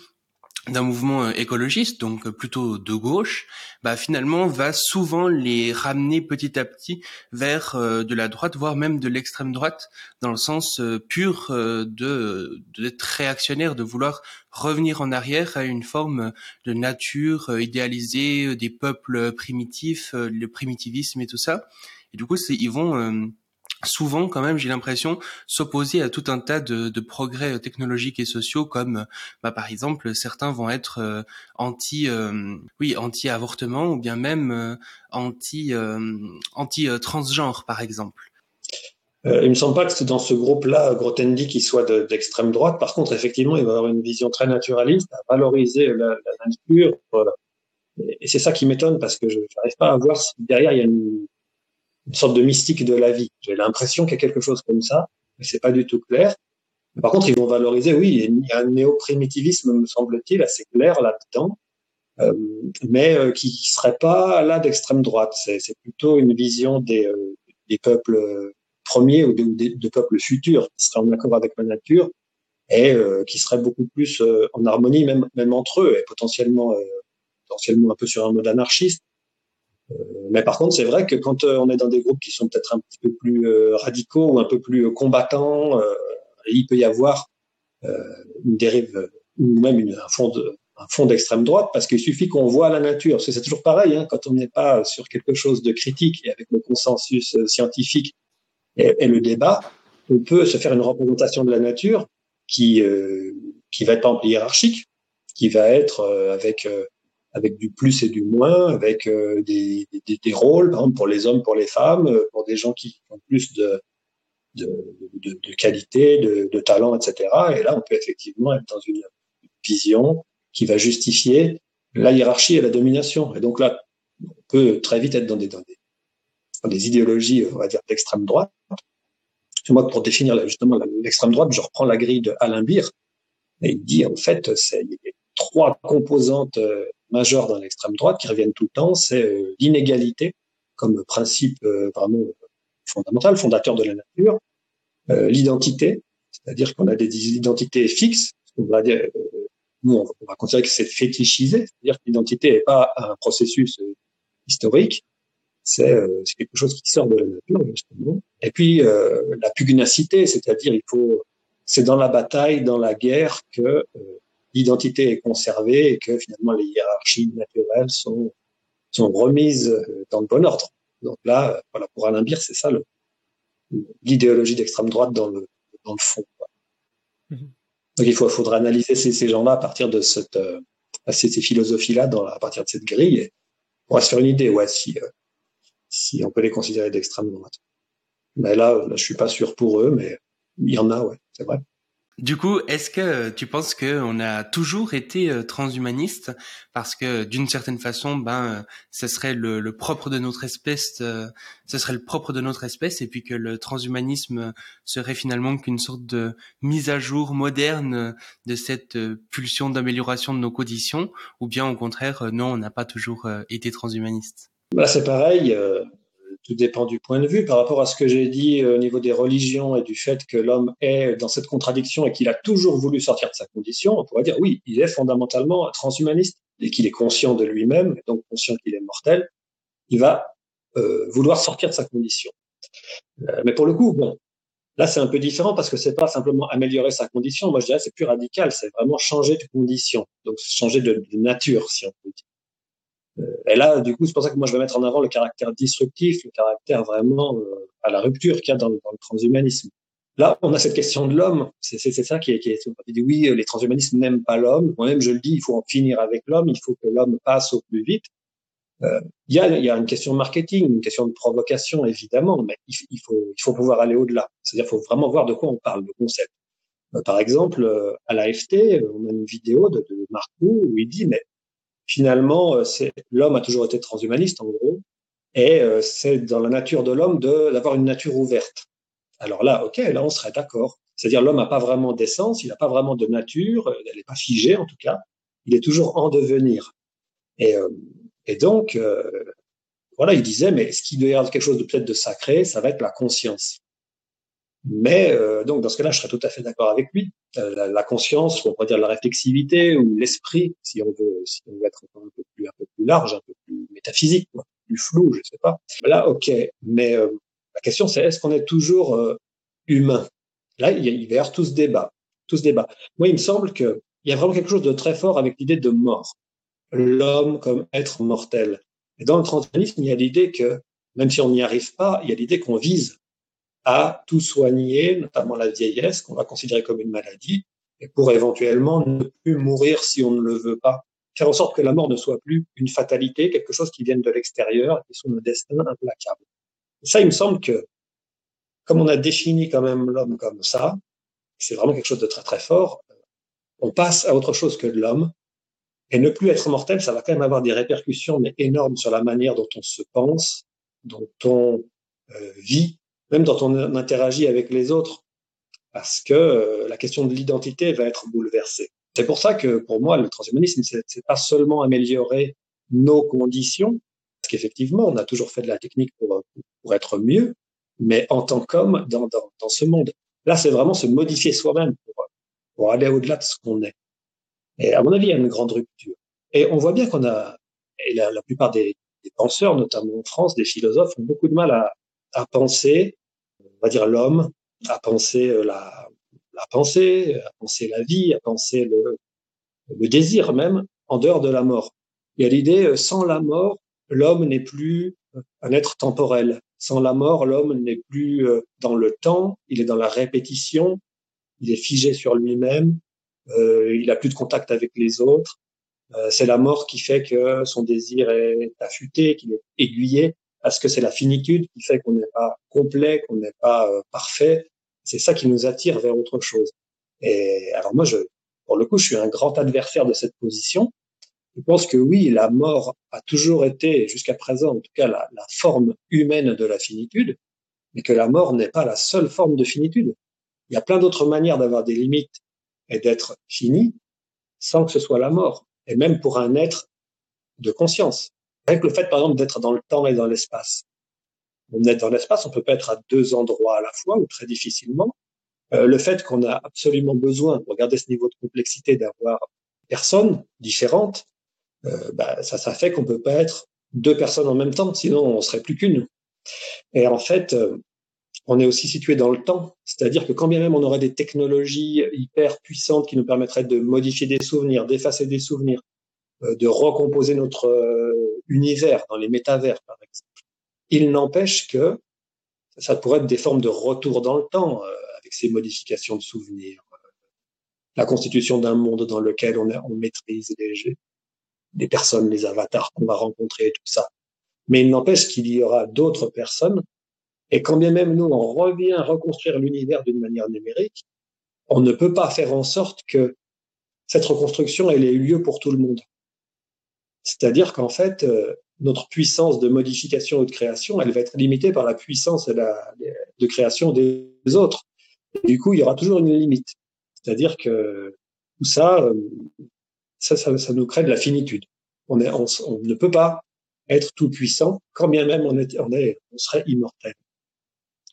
d'un mouvement euh, écologiste, donc euh, plutôt de gauche, bah finalement va souvent les ramener petit à petit vers euh, de la droite, voire même de l'extrême droite, dans le sens pur de d'être réactionnaire, de vouloir revenir en arrière à une forme de nature idéalisée des peuples primitifs, le primitivisme et tout ça. Et du coup, c'est ils vont souvent quand même j'ai l'impression s'opposer à tout un tas de, de, progrès technologiques et sociaux comme bah, par exemple certains vont être euh, anti euh, oui anti avortement ou bien même euh, anti anti transgenre par exemple il me semble pas que c'est dans ce groupe-là, Grothendieck, qui soit d'extrême droite. Par contre, effectivement, il va avoir une vision très naturaliste, à valoriser la nature. Et c'est ça qui m'étonne parce que je n'arrive pas à voir si derrière il y a une, une sorte de mystique de la vie. J'ai l'impression qu'il y a quelque chose comme ça, mais c'est pas du tout clair. Par contre, ils vont valoriser, oui, il y a un néo-primitivisme, me semble-t-il, assez clair là-dedans, euh, mais euh, qui serait pas là d'extrême droite. C'est plutôt une vision des, euh, des peuples premiers ou des, de peuples futurs qui seraient en accord avec la nature et euh, qui seraient beaucoup plus euh, en harmonie, même, même entre eux, et potentiellement, potentiellement un peu sur un mode anarchiste. Euh, mais par contre, c'est vrai que quand euh, on est dans des groupes qui sont peut-être un petit peu plus euh, radicaux ou un peu plus combattants, il peut y avoir une dérive ou même un fond d'extrême droite parce qu'il suffit qu'on voit la nature. C'est toujours pareil, hein, quand on n'est pas sur quelque chose de critique et avec le consensus scientifique et, et, le débat, on peut se faire une représentation de la nature qui euh, qui va être en hiérarchique, qui va être avec avec du plus et du moins, avec euh, des, des, rôles, par exemple pour les hommes, pour les femmes, euh, pour des gens qui ont plus de, de, qualité, de, talent, etc. Et là, on peut effectivement être dans une vision qui va justifier la hiérarchie et la domination. Et donc là, on peut très vite être dans des, des, idéologies, on va dire, d'extrême droite. Moi, pour définir justement l'extrême droite, je reprends la grille de Alain et il dit, en fait, c'est trois composantes euh, majeures dans l'extrême droite qui reviennent tout le temps, c'est euh, l'inégalité comme principe euh, vraiment fondamental, fondateur de la nature, l'identité, c'est-à-dire qu'on a des identités fixes, on va dire, nous on va considérer que c'est fétichisé, c'est-à-dire que l'identité n'est pas un processus historique, c'est quelque chose qui sort de la nature justement. Et puis la pugnacité, c'est-à-dire il faut, c'est dans la bataille, dans la guerre que l'identité est conservée et que finalement les hiérarchies naturelles sont, sont remises euh, dans le bon ordre. Donc là, euh, voilà, pour Alain Bir, c'est ça l'idéologie d'extrême droite dans le, dans le fond. Quoi. Mm-hmm. Donc il faut, faudra analyser ces, ces gens-là à partir de cette, euh, ces, ces philosophies-là, à partir de cette grille, et on va se faire une idée, ouais, si, euh, si on peut les considérer d'extrême droite. Mais là, là, je suis pas sûr pour eux, mais il y en a, ouais, c'est vrai. Du coup, est-ce que tu penses qu'on a toujours été euh, transhumaniste? Parce que d'une certaine façon, ben, euh, ce serait le, propre de notre espèce, euh, ce serait le propre de notre espèce, et puis que le transhumanisme serait finalement qu'une sorte de mise à jour moderne de cette pulsion d'amélioration de nos conditions, ou bien au contraire, non, on n'a pas toujours été transhumaniste? Bah, c'est pareil tout dépend du point de vue. Par rapport à ce que j'ai dit euh, au niveau des religions et du fait que l'homme est dans cette contradiction et qu'il a toujours voulu sortir de sa condition, on pourrait dire oui, il est fondamentalement transhumaniste et qu'il est conscient de lui-même, donc conscient qu'il est mortel, il va euh, vouloir sortir de sa condition. Euh, mais pour le coup, bon, là c'est un peu différent parce que c'est pas simplement améliorer sa condition. Moi je dirais c'est plus radical, c'est vraiment changer de condition, donc changer de, de nature si on peut dire. Euh, et là, du coup, c'est pour ça que moi je vais mettre en avant le caractère disruptif, le caractère vraiment euh, à la rupture qu'il y a dans, le transhumanisme. Là, on a cette question de l'homme. C'est ça qui est, qui est. Dit oui, les transhumanistes n'aiment pas l'homme. Moi-même, je le dis, il faut en finir avec l'homme. Il faut que l'homme passe au plus vite. Euh, il y, a, y a une question de marketing, une question de provocation, évidemment, mais il, faut, il faut pouvoir aller au-delà. C'est-à-dire, il faut vraiment voir de quoi on parle, le concept. Euh, par exemple, euh, à l'AFT, on a une vidéo de, de où il dit, mais finalement, euh, c'est l'homme a toujours été transhumaniste en gros, et euh, c'est dans la nature de l'homme d'avoir une nature ouverte. Alors là, ok, là on serait d'accord. C'est-à-dire l'homme n'a pas vraiment d'essence, il n'a pas vraiment de nature, elle n'est pas figée en tout cas, il est toujours en devenir. Et, euh, et donc, voilà, il disait, mais ce qui doit y avoir quelque chose de peut-être de sacré, ça va être la conscience. Mais euh, donc dans ce cas-là, je serais tout à fait d'accord avec lui. Euh, la, la, conscience, on pourrait dire la réflexivité ou l'esprit, si on veut, si on veut être un peu plus, un peu plus large, un peu plus métaphysique, quoi, plus flou, je sais pas. Là, ok. Mais euh, la question, c'est est-ce qu'on est toujours euh, humain? Là, il, y a, il tout ce débat, tout ce débat. Moi, il me semble que il y a vraiment quelque chose de très fort avec l'idée de mort, l'homme comme être mortel. Et dans le transhumanisme, il y a l'idée que même si on n'y arrive pas, il y a l'idée qu'on vise à tout soigner, notamment la vieillesse, qu'on va considérer comme une maladie, et pour éventuellement ne plus mourir si on ne le veut pas. Faire en sorte que la mort ne soit plus une fatalité, quelque chose qui vienne de l'extérieur et soit un destin implacable. Et ça, il me semble que, comme on a défini quand même l'homme comme ça, c'est vraiment quelque chose de très très fort, on passe à autre chose que l'homme, et ne plus être mortel, ça va quand même avoir des répercussions mais énormes sur la manière dont on se pense, dont on euh, vit, même dont on interagit avec les autres, parce que euh, la question de l'identité va être bouleversée. C'est pour ça que pour moi, le transhumanisme, c'est pas seulement améliorer nos conditions, parce qu'effectivement, on a toujours fait de la technique pour, être mieux, mais en tant qu'homme dans, ce monde. Là, c'est vraiment se modifier soi-même pour, aller au-delà de ce qu'on est. Et à mon avis, il y a une grande rupture. Et on voit bien qu'on a, et la, plupart des, penseurs, notamment en France, des philosophes, ont beaucoup de mal à, à penser, on va dire l'homme, à penser euh, la, la pensée, à penser la vie, à penser le, le désir même, en dehors de la mort. Il y a l'idée, euh, sans la mort, l'homme n'est plus un être temporel. Sans la mort, l'homme n'est plus euh, dans le temps, il est dans la répétition, il est figé sur lui-même, euh, il a plus de contact avec les autres. Euh, c'est la mort qui fait que son désir est affûté, qu'il est aiguillé, parce que c'est la finitude qui fait qu'on n'est pas complet, qu'on n'est pas euh, parfait. C'est ça qui nous attire vers autre chose. Et alors moi, je, pour le coup, je suis un grand adversaire de cette position. Je pense que oui, la mort a toujours été, jusqu'à présent, en tout cas, la, la, forme humaine de la finitude, mais que la mort n'est pas la seule forme de finitude. Il y a plein d'autres manières d'avoir des limites et d'être fini sans que ce soit la mort. Et même pour un être de conscience. Avec le fait, par exemple, d'être dans le temps et dans l'espace. On est dans l'espace, on peut pas être à deux endroits à la fois ou très difficilement. Euh, le fait qu'on a absolument besoin, regardez ce niveau de complexité, d'avoir personnes différentes, euh, bah, ça, ça fait qu'on peut pas être deux personnes en même temps, sinon on serait plus qu'une. Et en fait, euh, on est aussi situé dans le temps, c'est-à-dire que quand bien même on aurait des technologies hyper puissantes qui nous permettraient de modifier des souvenirs, d'effacer des souvenirs, de recomposer notre euh, univers dans les métavers, par exemple, il n'empêche que ça pourrait être des formes de retour dans le temps euh, avec ces modifications de souvenirs, la constitution d'un monde dans lequel on, on maîtrise les, les personnes, les avatars qu'on va rencontrer, tout ça. Mais il n'empêche qu'il y aura d'autres personnes et quand bien même nous, on revient reconstruire l'univers d'une manière numérique, on ne peut pas faire en sorte que cette reconstruction elle ait eu lieu pour tout le monde. C'est-à-dire qu'en fait, euh, notre puissance de modification ou de création, elle va être limitée par la puissance de création des autres. Du coup, il y aura toujours une limite. C'est-à-dire que tout ça, euh, ça, ça, ça, nous crée de la finitude. On, est, on ne peut pas être tout puissant, quand bien même on, est, on, est, on serait immortel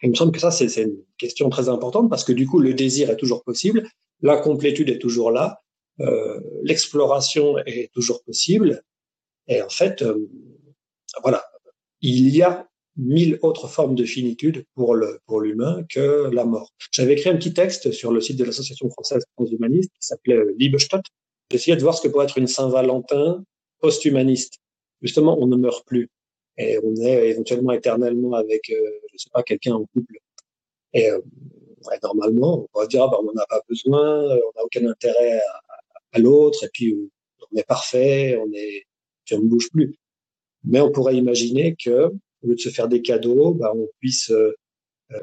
il me semble que ça, c'est une question très importante parce que du coup, le désir est toujours possible, la complétude est toujours là, euh, l'exploration est toujours possible. Et en fait, euh, voilà, il y a mille autres formes de finitude pour le pour l'humain que la mort. J'avais écrit un petit texte sur le site de l'association française transhumaniste qui s'appelait Liebestadt. J'essayais de voir ce que pourrait être une Saint-Valentin post-humaniste. Justement, on ne meurt plus et on est éventuellement éternellement avec, euh, je sais pas, quelqu'un en couple. Et euh, ouais, normalement, on va dire, ah, bah, on n'en a pas besoin, on n'a aucun intérêt à, à l'autre, et puis on est parfait, on est, on ne bouge plus. Mais on pourrait imaginer que, au lieu de se faire des cadeaux, bah, on puisse euh,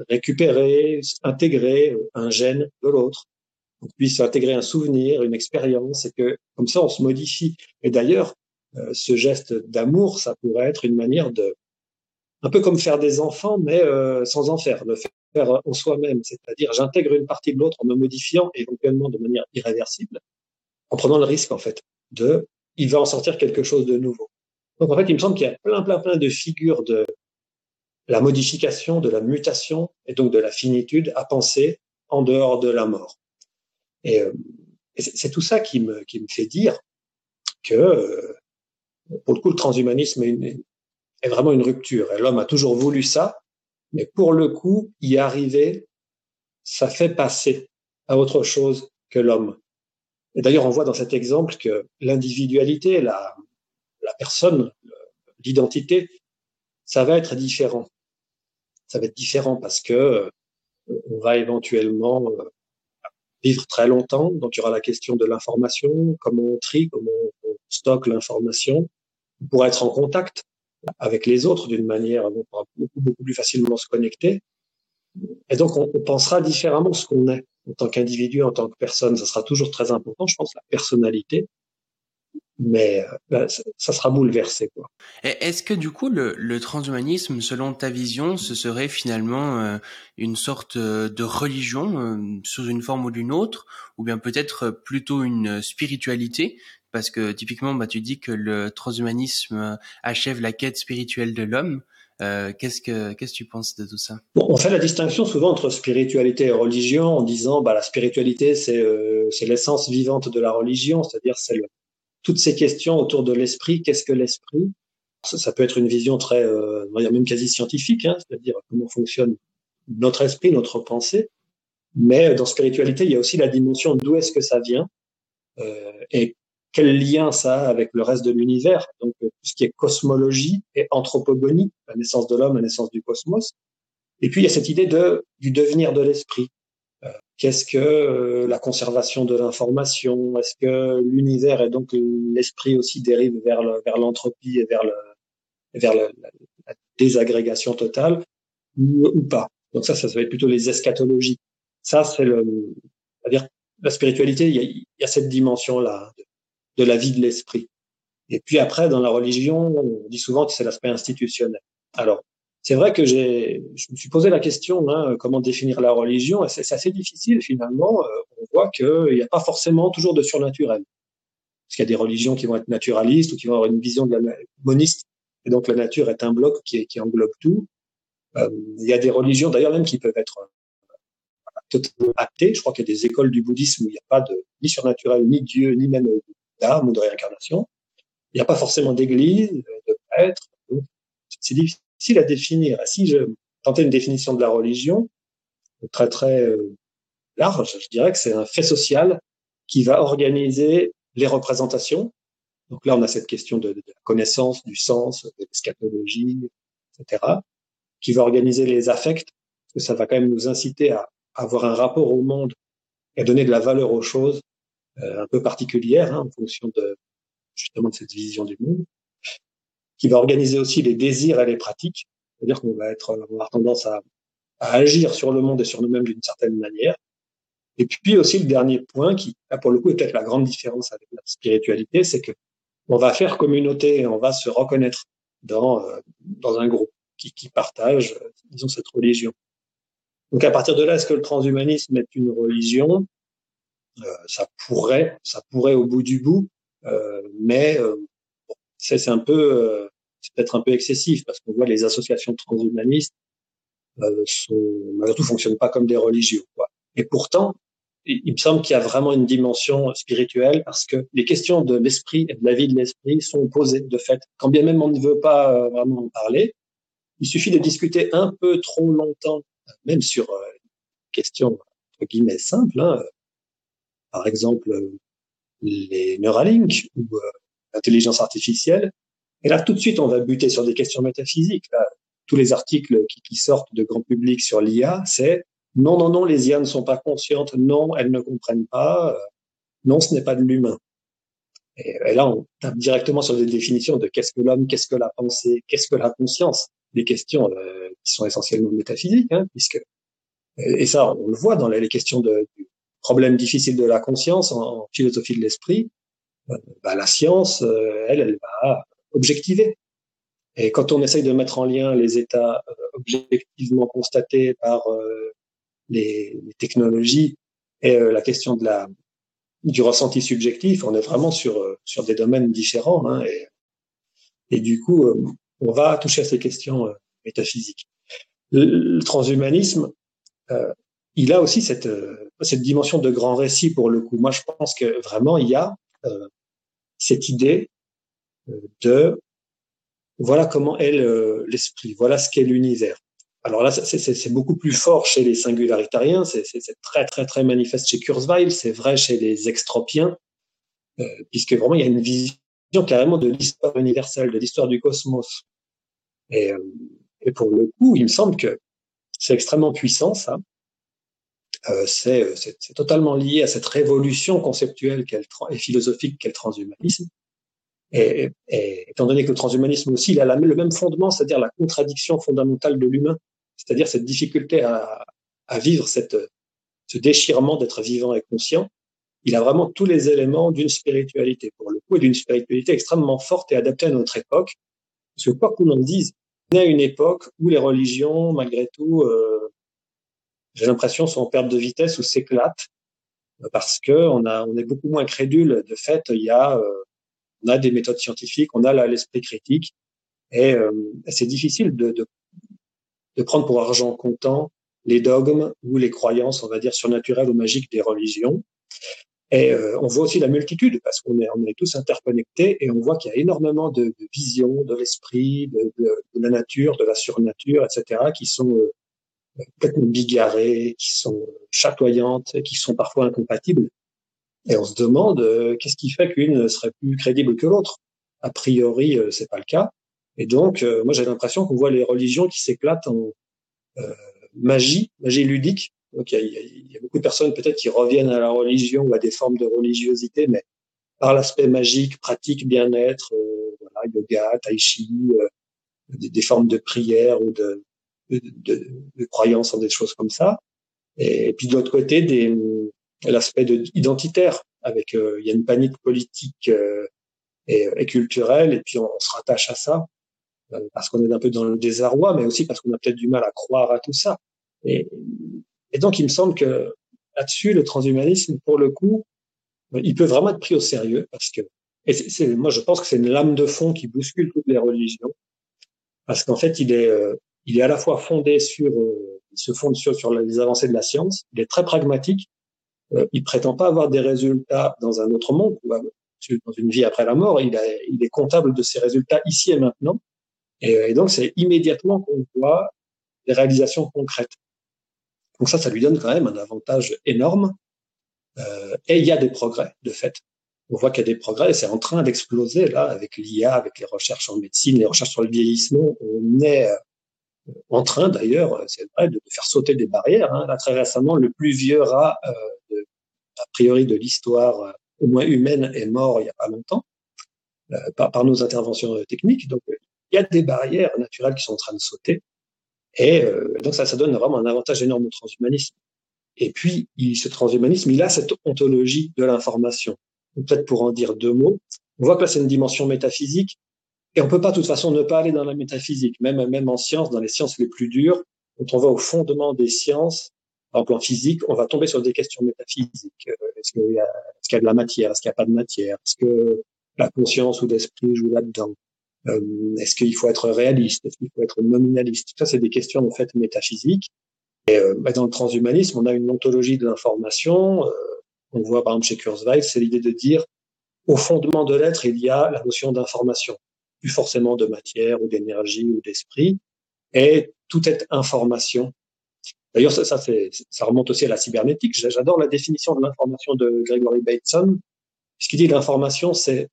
récupérer, intégrer un gène de l'autre, on puisse intégrer un souvenir, une expérience, et que comme ça on se modifie. Et d'ailleurs, euh, ce geste d'amour, ça pourrait être une manière de, un peu comme faire des enfants, mais euh, sans en faire, le faire en soi-même, c'est-à-dire j'intègre une partie de l'autre en me modifiant éventuellement de manière irréversible, en prenant le risque en fait de, il va en sortir quelque chose de nouveau. Donc en fait, il me semble qu'il y a plein, plein, plein de figures de la modification, de la mutation et donc de la finitude à penser en dehors de la mort. Et, euh, c'est tout ça qui me, qui me fait dire que euh, pour le coup, le transhumanisme est, est vraiment une rupture. Et l'homme a toujours voulu ça, mais pour le coup, y arriver, ça fait passer à autre chose que l'homme. Et d'ailleurs, on voit dans cet exemple que l'individualité, la, la personne, l'identité, ça va être différent. Ça va être différent parce que on va éventuellement vivre très longtemps. Donc, il y aura la question de l'information, comment on trie, comment on stocke l'information. On pourra être en contact avec les autres d'une manière, beaucoup, beaucoup plus facilement se connecter. Et donc, on, on pensera différemment ce qu'on est en tant qu'individu, en tant que personne. Ça sera toujours très important, je pense, la personnalité mais euh, ça sera bouleversé. Est-ce que du coup le, le, transhumanisme, selon ta vision, ce serait finalement euh, une sorte euh, de religion sous une forme ou d'une autre, ou bien peut-être plutôt une spiritualité? Parce que typiquement, bah, tu dis que le transhumanisme achève la quête spirituelle de l'homme. Euh, qu'est-ce que qu'est-ce que tu penses de tout ça? Bon, On fait la distinction souvent entre spiritualité et religion en disant bah la spiritualité c'est euh, c'est l'essence vivante de la religion, c'est-à-dire c'est toutes ces questions autour de l'esprit. Qu'est-ce que l'esprit? Ça, peut être une vision très, euh, même quasi scientifique, hein, c'est-à-dire comment fonctionne notre esprit, notre pensée. Mais dans spiritualité, il y a aussi la dimension d'où est-ce que ça vient euh, et quel lien ça a avec le reste de l'univers. Donc tout ce qui est cosmologie et anthropogonie, la naissance de l'homme, la naissance du cosmos. Et puis il y a cette idée de du devenir de l'esprit. Qu'est-ce que euh, la conservation de l'information? Est-ce que l'univers et donc l'esprit aussi dérive vers le, vers l'entropie et vers le vers le, la, désagrégation totale ou, pas? Donc ça, ça va être plutôt les eschatologies. Ça, c'est le, c'est-à-dire la spiritualité. Il y a, y a cette dimension là de la vie de l'esprit. Et puis après, dans la religion, on dit souvent que c'est l'aspect institutionnel. Alors, c'est vrai que j'ai, je me suis posé la question, hein, comment définir la religion, c'est assez difficile finalement. Euh, on voit qu'il n'y a pas forcément toujours de surnaturel. Parce qu'il y a des religions qui vont être naturalistes ou qui vont avoir une vision de la moniste, et donc la nature est un bloc qui, qui englobe tout. Euh, il y a des religions d'ailleurs même qui peuvent être euh, totalement athées. Je crois qu'il y a des écoles du bouddhisme où il n'y a pas de ni surnaturel, ni Dieu, ni même d'âme ou de réincarnation. Il n'y a pas forcément d'église, de prêtre. C'est difficile à définir. Si je tentais une définition de la religion, très très euh, large, je dirais que c'est un fait social qui va organiser les représentations. Donc là, on a cette question de, de la connaissance, du sens, de l'eschatologie, etc., qui va organiser les affects, parce que ça va quand même nous inciter à, avoir un rapport au monde et à donner de la valeur aux choses un peu particulière hein, en fonction de justement de cette vision du monde qui va organiser aussi les désirs et les pratiques. C'est-à-dire qu'on va être, on va avoir tendance à, à, agir sur le monde et sur nous-mêmes d'une certaine manière. Et puis aussi le dernier point qui, là, pour le coup, est peut-être la grande différence avec la spiritualité, c'est que on va faire communauté et on va se reconnaître dans euh, dans un groupe qui, qui partage, euh, disons, cette religion. Donc à partir de là, est-ce que le transhumanisme est une religion? euh, Ça pourrait, ça pourrait au bout du bout, euh, mais euh, c'est un peu, euh, c'est peut-être un peu excessif parce qu'on voit les associations transhumanistes euh, sont, malgré tout, fonctionnent pas comme des religions. Quoi. Et pourtant, il me semble qu'il y a vraiment une dimension spirituelle parce que les questions de l'esprit et de la vie de l'esprit sont posées de fait. Quand bien même on ne veut pas euh, vraiment en parler, il suffit de discuter un peu trop longtemps, même sur euh, questions entre guillemets simples. Hein. Par exemple, les Neuralink ou l'intelligence artificielle. Et là, tout de suite, on va buter sur des questions métaphysiques. Tous les articles qui, sortent de grand public sur l'IA, c'est non, non, non, les IA ne sont pas conscientes, non, elles ne comprennent pas, euh, non, ce n'est pas de l'humain. Et, là, on tape directement sur des définitions de qu'est-ce que l'homme, qu'est-ce que la pensée, qu'est-ce que la conscience, des questions euh, qui sont essentiellement métaphysiques, hein, puisque et ça, on le voit dans les questions de, problème difficile de la conscience en, philosophie de l'esprit. Euh, bah, la science, euh, elle, elle va objectiver. Et quand on essaye de mettre en lien les états euh, objectivement constatés par les, les, technologies et la question de la du ressenti subjectif, on est vraiment sur sur des domaines différents. Hein, et, et, du coup, on va toucher à ces questions métaphysiques. Le, le transhumanisme, euh, il a aussi cette cette dimension de grand récit pour le coup. Moi, je pense que vraiment il y a euh, cette idée euh, de voilà comment est l'esprit, voilà ce qu'est l'univers. Alors là, c'est beaucoup plus fort chez les singularitariens, c'est très très très manifeste chez Kurzweil, c'est vrai chez les extropiens, euh, puisque vraiment il y a une vision carrément de l'histoire universelle, de l'histoire du cosmos. Et, euh, et, pour le coup, il me semble que c'est extrêmement puissant ça, euh, c'est totalement lié à cette révolution conceptuelle et philosophique qu'est le transhumanisme. Et, et, étant donné que le transhumanisme aussi, il a le même fondement, c'est-à-dire la contradiction fondamentale de l'humain, c'est-à-dire cette difficulté à, à vivre cette, ce déchirement d'être vivant et conscient, il a vraiment tous les éléments d'une spiritualité, pour le coup, et d'une spiritualité extrêmement forte et adaptée à notre époque. Parce que quoi qu'on en dise, on est à une époque où les religions, malgré tout, euh, j'ai l'impression, sont en perte de vitesse ou s'éclatent, parce que on, a, on est beaucoup moins crédule. De fait, il y a, euh, on a des méthodes scientifiques, on a l'esprit critique, et euh, c'est difficile de, de, de prendre pour argent comptant les dogmes ou les croyances, on va dire, surnaturelles ou magiques des religions. Et euh, on voit aussi la multitude, parce qu'on est, on est tous interconnectés, et on voit qu'il y a énormément de, visions de l'esprit, de, de, de, la nature, de la surnature, etc., qui sont euh, complètement bigarrées, qui sont chatoyantes, qui sont parfois incompatibles. Et on se demande euh, qu'est-ce qui fait qu'une serait plus crédible que l'autre? A priori, euh, c'est pas le cas. Et donc, moi, j'ai l'impression qu'on voit les religions qui s'éclatent en magie, magie ludique. Donc il y a, il y a beaucoup de personnes peut-être qui reviennent à la religion ou à des formes de religiosité, mais par l'aspect magique, pratique, bien-être, euh, voilà, yoga, tai chi, euh, des, des, formes de prière ou de, de, de, de croyances en des choses comme ça. Et, puis de l'autre côté, des, l'aspect de, identitaire, avec euh, il y a une panique politique euh, et, et, culturelle, et puis on, se rattache à ça parce qu'on est un peu dans le désarroi, mais aussi parce qu'on a peut-être du mal à croire à tout ça. Et, et donc, il me semble que là-dessus, le transhumanisme, pour le coup, il peut vraiment être pris au sérieux parce que, et c'est, moi, je pense que c'est une lame de fond qui bouscule toutes les religions parce qu'en fait, il est, euh, il est à la fois fondé sur, euh, il se fonde sur, sur les avancées de la science. Il est très pragmatique. Euh, il prétend pas avoir des résultats dans un autre monde ou dans une vie après la mort. Il, a, il est comptable de ses résultats ici et maintenant. Et, et donc, c'est immédiatement qu'on voit des réalisations concrètes. Donc ça, ça lui donne quand même un avantage énorme. Euh, et il y a des progrès, de fait. On voit qu'il y a des progrès c'est en train d'exploser là avec l'IA, avec les recherches en médecine, les recherches sur le vieillissement. On est euh, en train d'ailleurs, c'est vrai, de faire sauter des barrières. Hein. Là, très récemment, le plus vieux rat, euh, de, a priori, de l'histoire, euh, au moins humaine, est mort il n'y a pas longtemps euh, par, nos interventions techniques. Donc, il y a des barrières naturelles qui sont en train de sauter. Et donc ça, ça donne vraiment un avantage énorme au transhumanisme. Et puis, il, ce transhumanisme, il a cette ontologie de l'information. Peut-être pour en dire deux mots, on voit que là, c'est une dimension métaphysique, et on peut pas, de toute façon, ne pas aller dans la métaphysique, même, même en sciences, dans les sciences les plus dures, quand on va au fondement des sciences, en plan physique, on va tomber sur des questions métaphysiques. Euh, est-ce qu'il y, est qu y, a de la matière Est-ce qu'il n'y a pas de matière Est-ce que la conscience ou l'esprit joue là-dedans euh, est-ce qu'il faut être réaliste Est-ce qu'il faut être nominaliste? Tout ça, c'est des questions en fait métaphysiques. Et euh, bah, dans le transhumanisme, on a une ontologie de l'information. Euh, on voit par exemple chez Kurzweil, c'est l'idée de dire au fondement de l'être, il y a la notion d'information, plus forcément de matière ou d'énergie ou d'esprit, et tout est information. D'ailleurs, ça, ça, ça remonte aussi à la cybernétique. J'adore la définition de l'information de Gregory Bateson, puisqu'il dit l'information, c'est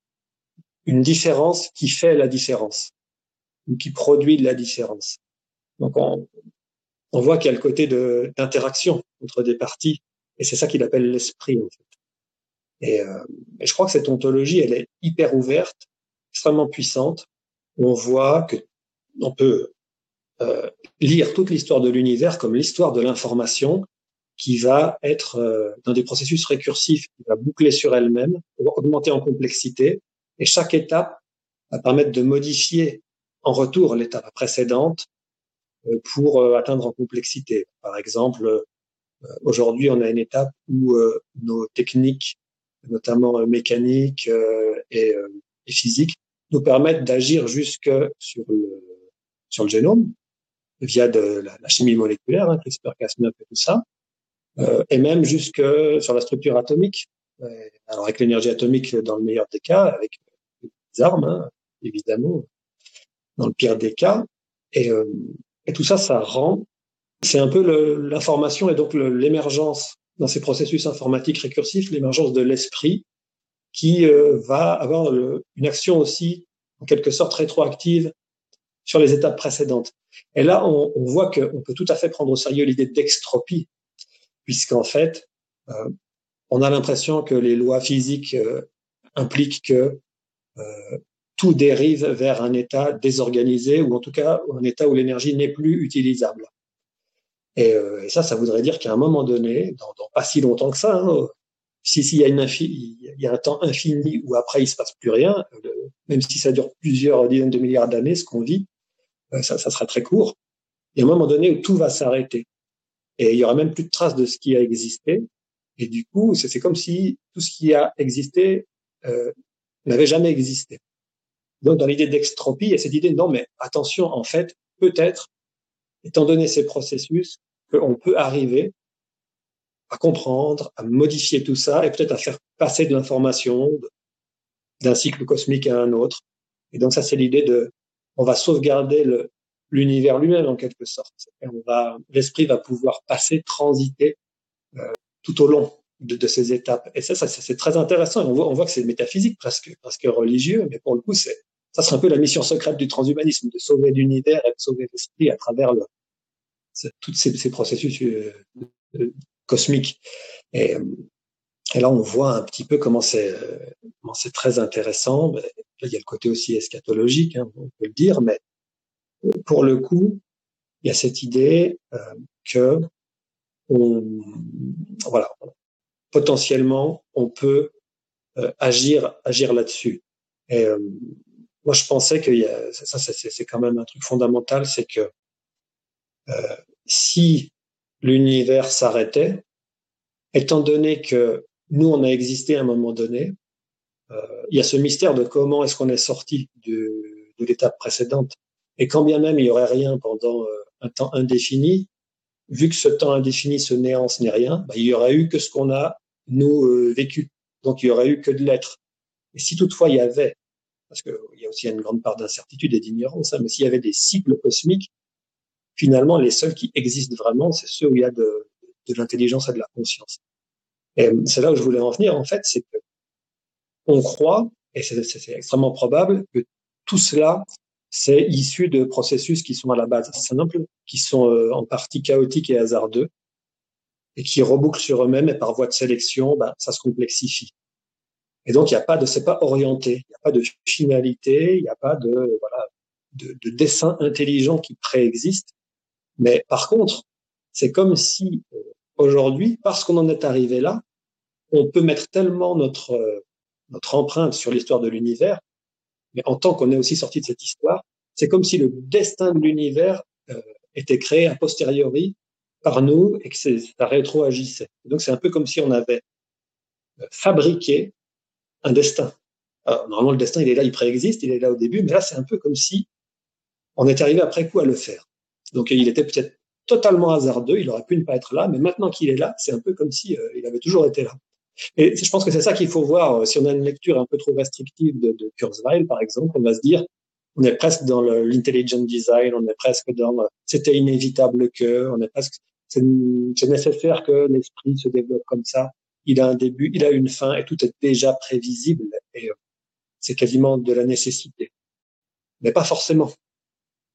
une différence qui fait la différence ou qui produit la différence. Donc on, on voit qu'il y a le côté d'interaction entre des parties et c'est ça qu'il appelle l'esprit en fait. Et, euh, et, je crois que cette ontologie, elle est hyper ouverte, extrêmement puissante. On voit que on peut euh, lire toute l'histoire de l'univers comme l'histoire de l'information qui va être euh, dans des processus récursifs, qui va boucler sur elle-même, augmenter en complexité, et chaque étape va permettre de modifier en retour l'étape précédente euh, pour atteindre en complexité. Par exemple, aujourd'hui, on a une étape où nos techniques, notamment mécaniques et physiques, nous permettent d'agir jusque sur le, sur le génome via de la, chimie moléculaire, hein, CRISPR-Cas9 et tout ça, euh, et même jusque sur la structure atomique. Alors avec l'énergie atomique dans le meilleur des cas, avec armes, hein, évidemment, dans le pire des cas. Et, euh, et tout ça, ça rend, c'est un peu l'information et donc l'émergence dans ces processus informatiques récursifs, l'émergence de l'esprit qui euh, va avoir le, une action aussi, en quelque sorte, rétroactive sur les étapes précédentes. Et là, on, on voit qu'on peut tout à fait prendre au sérieux l'idée d'extropie, puisqu'en fait, euh, on a l'impression que les lois physiques euh, impliquent que euh, tout dérive vers un état désorganisé, ou en tout cas un état où l'énergie n'est plus utilisable. Et, ça, ça voudrait dire qu'à un moment donné, dans, dans, pas si longtemps que ça, hein, si s'il y a une il y a un temps infini où après il se passe plus rien, même si ça dure plusieurs dizaines de milliards d'années, ce qu'on vit, ça, ça, sera très court. Y a un moment donné où tout va s'arrêter. Et il y aura même plus de traces de ce qui a existé. Et du coup, c'est comme si tout ce qui a existé euh, n'avait jamais existé. Donc, dans l'idée d'extropie, il y a cette idée, non, mais attention, en fait, peut-être, étant donné ces processus, qu'on peut arriver à comprendre, à modifier tout ça et peut-être à faire passer de l'information d'un cycle cosmique à un autre. Et donc ça, c'est l'idée de, on va sauvegarder le, l'univers lui-même en quelque sorte. Et on va, l'esprit va pouvoir passer, transiter euh, tout au long de, de, ces étapes. Et ça, ça c'est très intéressant. Et on voit, on voit que c'est métaphysique, presque, presque religieux, mais pour le coup, c'est ça serait un peu la mission secrète du transhumanisme, de sauver l'univers et de sauver l'esprit à travers le, tous ces, ces, processus euh, cosmiques. Et, et, là, on voit un petit peu comment c'est comment c'est très intéressant. Là, il y a le côté aussi eschatologique, hein, on peut le dire, mais pour le coup, il y a cette idée euh, que on, voilà, potentiellement, on peut euh, agir, agir là-dessus. Et euh, moi, je pensais que y a, ça, c'est quand même un truc fondamental, c'est que euh, si l'univers s'arrêtait, étant donné que nous, on a existé à un moment donné, euh, il y a ce mystère de comment est-ce qu'on est sorti de, de l'étape précédente. Et quand bien même il y aurait rien pendant euh, un temps indéfini, vu que ce temps indéfini, ce néant, ce n'est rien, bah, il y aurait eu que ce qu'on a, nous, euh, vécu. Donc, il y aurait eu que de l'être. Et si toutefois il y avait, parce qu'il y a aussi une grande part d'incertitude et d'ignorance, hein, mais s'il y avait des cycles cosmiques, finalement, les seuls qui existent vraiment, c'est ceux où il y a de, de l'intelligence et de la conscience. Et c'est là où je voulais en venir, en fait, c'est que on croit, et c'est extrêmement probable, que tout cela c'est issu de processus qui sont à la base simples, qui sont euh, en partie chaotiques et hasardeux, et qui rebouclent sur eux-mêmes, et par voie de sélection, ben, ça se complexifie. Et donc, il n'y a pas de, c'est pas orienté, il n'y a pas de finalité, il n'y a pas de, voilà, de, de dessin intelligent qui préexiste. Mais par contre, c'est comme si euh, aujourd'hui, parce qu'on en est arrivé là, on peut mettre tellement notre, euh, notre empreinte sur l'histoire de l'univers mais en tant qu'on est aussi sorti de cette histoire, c'est comme si le destin de l'univers euh, était créé a posteriori par nous et que ça rétroagissait. Donc c'est un peu comme si on avait fabriqué un destin. Alors, normalement, le destin, il est là, il préexiste, il est là au début, mais là, c'est un peu comme si on est arrivé après coup à le faire. Donc il était peut-être totalement hasardeux, il aurait pu ne pas être là, mais maintenant qu'il est là, c'est un peu comme si euh, il avait toujours été là. Et je pense que c'est ça qu'il faut voir. Si on a une lecture un peu trop restrictive de, Kurzweil, par exemple, on va se dire, on est presque dans l'intelligent design, on est presque dans c'était inévitable que, on est presque c'est nécessaire que l'esprit se développe comme ça. Il a un début, il a une fin, et tout est déjà prévisible. Et euh, c'est quasiment de la nécessité, mais pas forcément,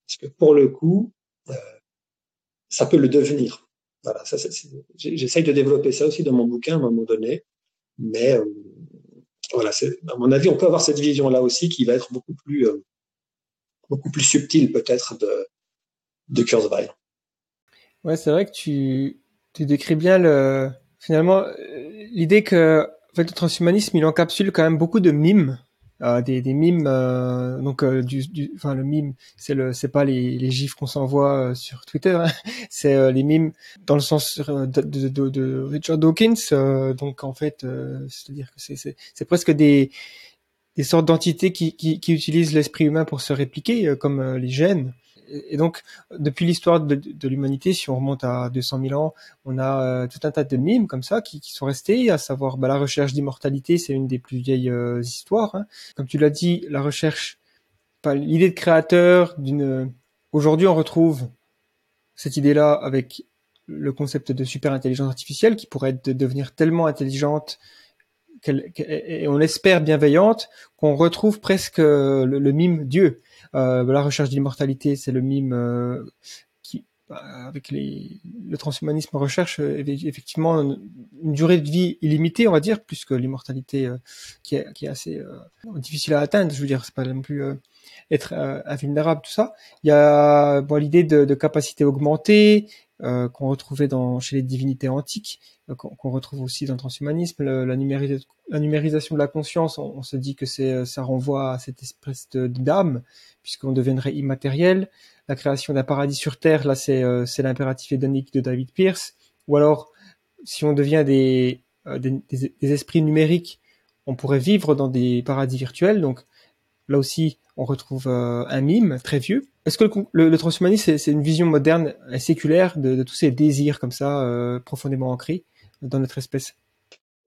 parce que pour le coup, euh, ça peut le devenir. Voilà, ça, j'essaye de développer ça aussi dans mon bouquin à un moment donné. Mais euh, voilà, à mon avis, on peut avoir cette vision-là aussi qui va être beaucoup plus, euh, beaucoup plus subtile peut-être de, de Kurzweil. Ouais, c'est vrai que tu, tu décris bien le, finalement, l'idée que, en fait, le transhumanisme, il encapsule quand même beaucoup de mimes euh, des, des mimes euh, donc euh, du, du, enfin le mime c'est le c'est pas les, les gifs qu'on s'envoie sur Twitter hein. c'est les mimes dans le sens de, de, de, Richard Dawkins donc en fait c'est-à-dire que c'est c'est presque des des sortes d'entités qui, qui, qui utilisent l'esprit humain pour se répliquer comme les gènes et donc, depuis l'histoire de, l'humanité, si on remonte à 200 000 ans, on a euh, tout un tas de mimes comme ça qui, sont restés, à savoir bah, la recherche d'immortalité, c'est une des plus vieilles euh, histoires. Hein. Comme tu l'as dit, la recherche, l'idée de créateur d'une. Aujourd'hui, on retrouve cette idée-là avec le concept de super intelligence artificielle qui pourrait devenir tellement intelligente et on espère bienveillante qu'on retrouve presque le, le mime Dieu. Euh, la recherche d'immortalité, c'est le mime euh, qui, bah, avec les, le transhumanisme recherche effectivement une, durée de vie illimitée, on va dire, plus que l'immortalité qui, est, qui est assez difficile à atteindre. Je veux dire, c'est pas non plus être invulnérable tout ça. Il y a bon, l'idée de, de capacité augmentée, euh, qu'on retrouvait dans, chez les divinités antiques, euh, qu'on retrouve aussi dans le transhumanisme, la, numérisation de la conscience, on, se dit que euh, ça renvoie à cette espèce d'âme, puisqu'on deviendrait immatériel. La création d'un paradis sur Terre, là c'est c'est l'impératif édonique de David Pierce. Ou alors, si on devient des, des, des esprits numériques, on pourrait vivre dans des paradis virtuels. Donc là aussi, on retrouve un mime très vieux est-ce que le, transhumanisme, c'est une vision moderne et séculaire de, tous ces désirs comme ça, euh, profondément ancrés dans notre espèce?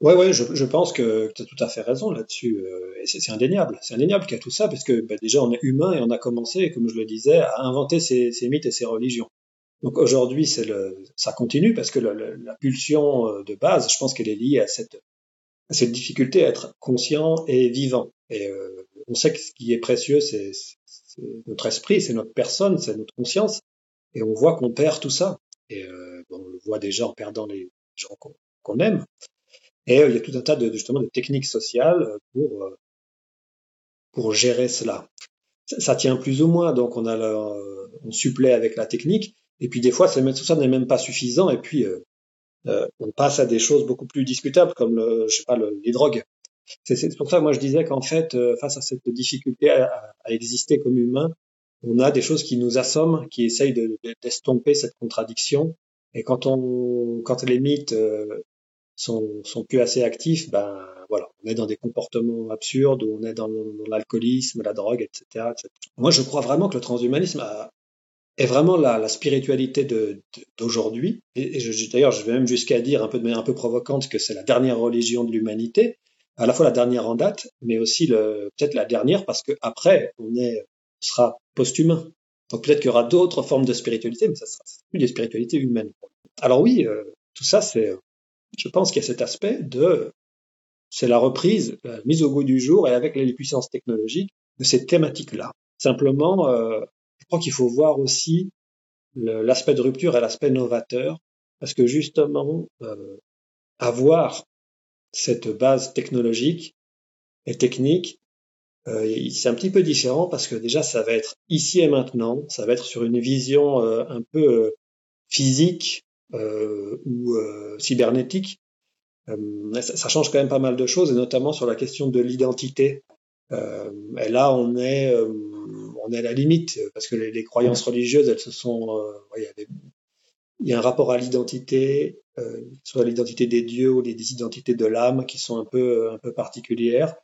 Oui, ouais, je, pense que tu as tout à fait raison là-dessus. Euh, et c'est indéniable. C'est indéniable qu'il y a tout ça, parce que bah, déjà, on est humain et on a commencé, comme je le disais, à inventer ces, mythes et ces religions. Donc aujourd'hui, ça continue, parce que la pulsion euh, de base, je pense qu'elle est liée à cette, cette difficulté à être conscient et vivant. Et on sait que ce qui est précieux, c'est notre esprit, c'est notre personne, c'est notre conscience. Et on voit qu'on perd tout ça. Et euh, on le voit déjà en perdant les gens qu'on aime. Et euh, il y a tout un tas de justement de techniques sociales pour euh, pour gérer cela. Ça, tient plus ou moins, donc on a le, on supplée avec la technique. Et puis des fois, tout ça n'est même pas suffisant. Et puis on passe à des choses beaucoup plus discutables comme le, je sais pas, le, les drogues. C'est pour ça, moi, je disais qu'en fait, euh, face à cette difficulté à, exister comme humain, on a des choses qui nous assomment, qui essayent d'estomper de, cette contradiction. Et quand on, quand les mythes euh, sont, plus assez actifs, ben voilà, on est dans des comportements absurdes, on est dans, l'alcoolisme, la drogue, etc., Moi, je crois vraiment que le transhumanisme est vraiment la, la spiritualité d'aujourd'hui. d'ailleurs, je vais même jusqu'à dire un peu de manière un peu provocante que c'est la dernière religion de l'humanité à la fois la dernière en date, mais aussi peut-être la dernière parce que après on est sera post-humain. Donc peut-être qu'il y aura d'autres formes de spiritualité, mais ça sera plus des spiritualités humaines. Alors oui, euh, tout ça c'est, je pense qu'il y a cet aspect de, c'est la reprise, la mise au goût du jour et avec les puissances technologiques de ces thématiques-là. Simplement, euh, je crois qu'il faut voir aussi l'aspect de rupture et l'aspect novateur, parce que justement, euh, avoir cette base technologique et technique, euh, c'est un petit peu différent parce que déjà ça va être ici et maintenant, ça va être sur une vision euh, un peu euh, physique ou cybernétique. Ça, ça, change quand même pas mal de choses et notamment sur la question de l'identité. et là on est on est à la limite parce que les, les croyances religieuses elles se sont il y, a il y a un rapport à l'identité euh, soit l'identité des dieux ou les identités de l'âme qui sont un peu un peu particulières.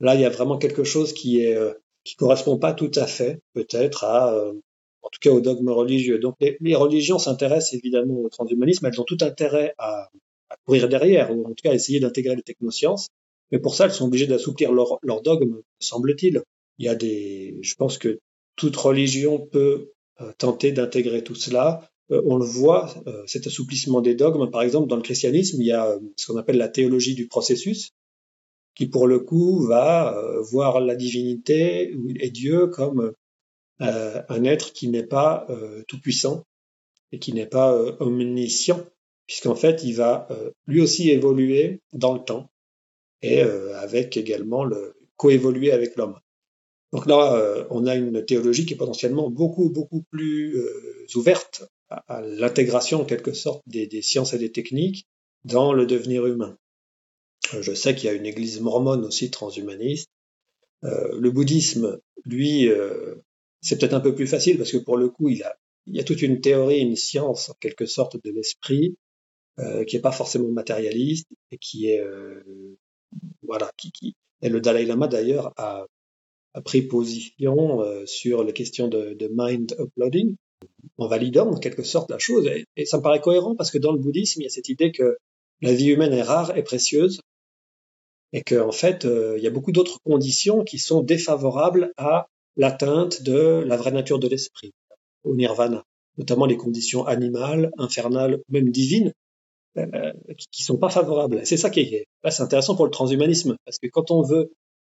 Là, il y a vraiment quelque chose qui est euh, qui correspond pas tout à fait, peut-être, à euh, en tout cas au dogme religieux. Donc les, religions s'intéressent évidemment au transhumanisme, elles ont tout intérêt à, courir derrière, ou en tout cas à essayer d'intégrer les technosciences. Mais pour ça, elles sont obligées d'assouplir leur, leur dogme, semble-t-il. Il y a des, je pense que toute religion peut euh, tenter d'intégrer tout cela. Euh, on le voit, euh, cet assouplissement des dogmes. Par exemple, dans le christianisme, il y a euh, ce qu'on appelle la théologie du processus, qui pour le coup va voir la divinité et Dieu comme un être qui n'est pas tout puissant et qui n'est pas omniscient, puisqu'en fait il va lui aussi évoluer dans le temps et avec également le coévoluer avec l'homme. Donc là, on a une théologie qui est potentiellement beaucoup beaucoup plus ouverte à, l'intégration en quelque sorte des, des, sciences et des techniques dans le devenir humain. Euh, je sais qu'il y a une église mormone aussi transhumaniste. Euh, le bouddhisme, lui, euh, c'est peut-être un peu plus facile parce que pour le coup, il, a, il y a toute une théorie, une science en quelque sorte de l'esprit euh, qui n'est pas forcément matérialiste et qui est euh, voilà, qui, qui et le Dalai Lama d'ailleurs a, a, pris position euh, sur les questions de, de mind uploading, en validant en quelque sorte la chose. Et, ça me paraît cohérent parce que dans le bouddhisme, il y a cette idée que la vie humaine est rare et précieuse et qu'en en fait, euh, il y a beaucoup d'autres conditions qui sont défavorables à l'atteinte de la vraie nature de l'esprit, au nirvana, notamment les conditions animales, infernales, même divines, euh, qui sont pas favorables. C'est ça qui est, c'est intéressant pour le transhumanisme, parce que quand on veut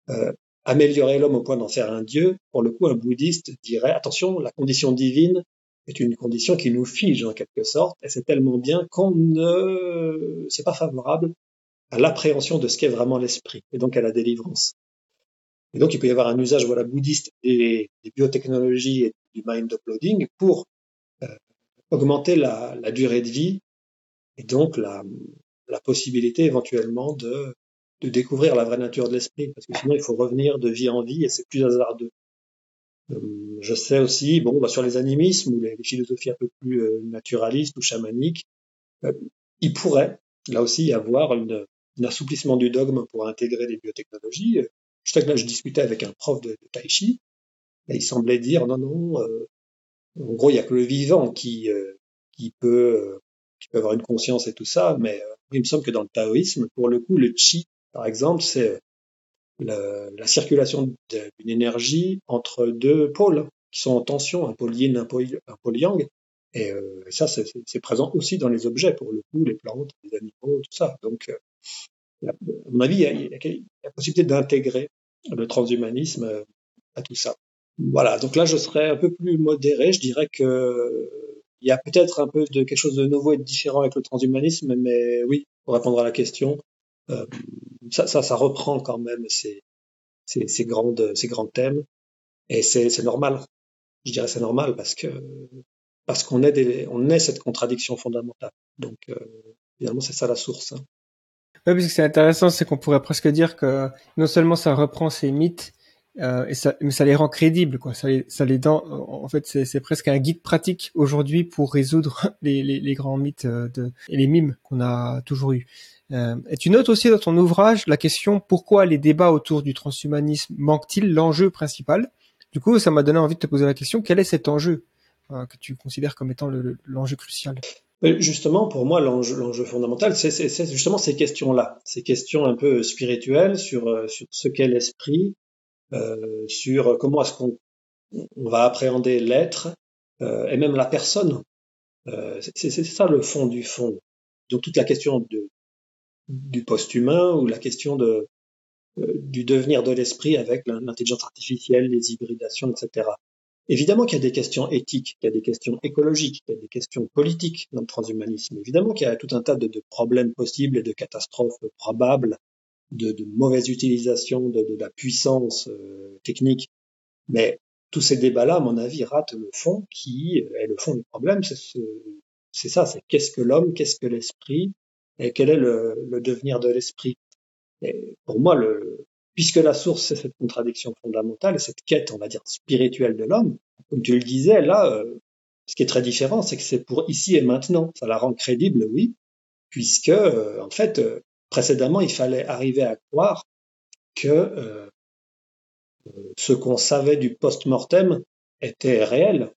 euh, améliorer l'homme au point d'en faire un dieu, pour le coup, un bouddhiste dirait attention, la condition divine est une condition qui nous fige en quelque sorte, et c'est tellement bien qu'on ne, c'est pas favorable à l'appréhension de ce qu'est vraiment l'esprit, et donc à la délivrance. Et donc il peut y avoir un usage voilà bouddhiste des, biotechnologies et du mind uploading pour euh, augmenter la, durée de vie et donc la, la possibilité éventuellement de découvrir la vraie nature de l'esprit, parce que sinon il faut revenir de vie en vie et c'est plus hasardeux. Euh, je sais aussi, bon, bah, sur les animismes ou les, philosophies un peu plus euh, naturalistes ou chamaniques, euh, il pourrait là aussi y avoir une, un assouplissement du dogme pour intégrer les biotechnologies. Je sais que là, je discutais avec un prof de, de tai chi, et il semblait dire non, non, en gros, il y a que le vivant qui, qui peut qui peut avoir une conscience et tout ça, mais il me semble que dans le taoïsme, pour le coup, le chi, par exemple, c'est la, circulation d'une énergie entre deux pôles qui sont en tension, un pôle yin, un pôle, yang. Et euh, ça, c'est présent aussi dans les objets, pour le coup, les plantes, les animaux, tout ça. Donc, euh, à mon avis, il y a, il y a la possibilité d'intégrer le transhumanisme euh, à tout ça. Voilà, donc là, je serais un peu plus modéré. Je dirais que il y a peut-être un peu de quelque chose de nouveau et de différent avec le transhumanisme, mais oui, pour répondre à la question, ça, ça, ça, reprend quand même ces, ces, ces, grandes, ces grands thèmes. Et c'est normal. Je dirais c'est normal parce que parce qu'on est, des, on est cette contradiction fondamentale. Donc, euh, finalement, c'est ça la source. Hein. Oui, parce que c'est intéressant, c'est qu'on pourrait presque dire que non seulement ça reprend ces mythes, euh, et ça, mais ça les rend crédibles, quoi. Ça les, ça les dent, en fait, c'est presque un guide pratique aujourd'hui pour résoudre les, les, les, grands mythes euh, de, et les mimes qu'on a toujours eu. Euh, et tu notes aussi dans ton ouvrage la question pourquoi les débats autour du transhumanisme manquent-ils l'enjeu principal? Du coup, ça m'a donné envie de te poser la question quel est cet enjeu euh, que tu considères comme étant l'enjeu crucial? Justement, pour moi, l'enjeu fondamental, c'est justement ces questions-là, ces questions un peu spirituelles sur, euh, sur ce qu'est l'esprit, euh, sur comment est-ce qu'on on va appréhender l'être euh, et même la personne. Euh, c'est ça le fond du fond. Donc toute la question de, du post-humain ou la question de, euh, du devenir de l'esprit avec l'intelligence artificielle, les hybridations, etc. Évidemment qu'il y a des questions éthiques, qu'il y a des questions écologiques, qu'il y a des questions politiques dans le transhumanisme. Évidemment qu'il y a tout un tas de, de, problèmes possibles et de catastrophes probables, de, de mauvaise utilisation de, de la puissance euh, technique. Mais tous ces débats-là, à mon avis, ratent le fond qui est le fond du problème. C'est ce, ça, c'est qu'est-ce que l'homme, qu'est-ce que l'esprit, et quel est le, le devenir de l'esprit. Pour moi, le, puisque la source, c'est cette contradiction fondamentale et cette quête, on va dire, spirituelle de l'homme, comme tu le disais, là, euh, ce qui est très différent, c'est que c'est pour ici et maintenant. Ça la rend crédible, oui, puisque, euh, en fait, euh, précédemment, il fallait arriver à croire que ce qu'on savait du post-mortem était réel.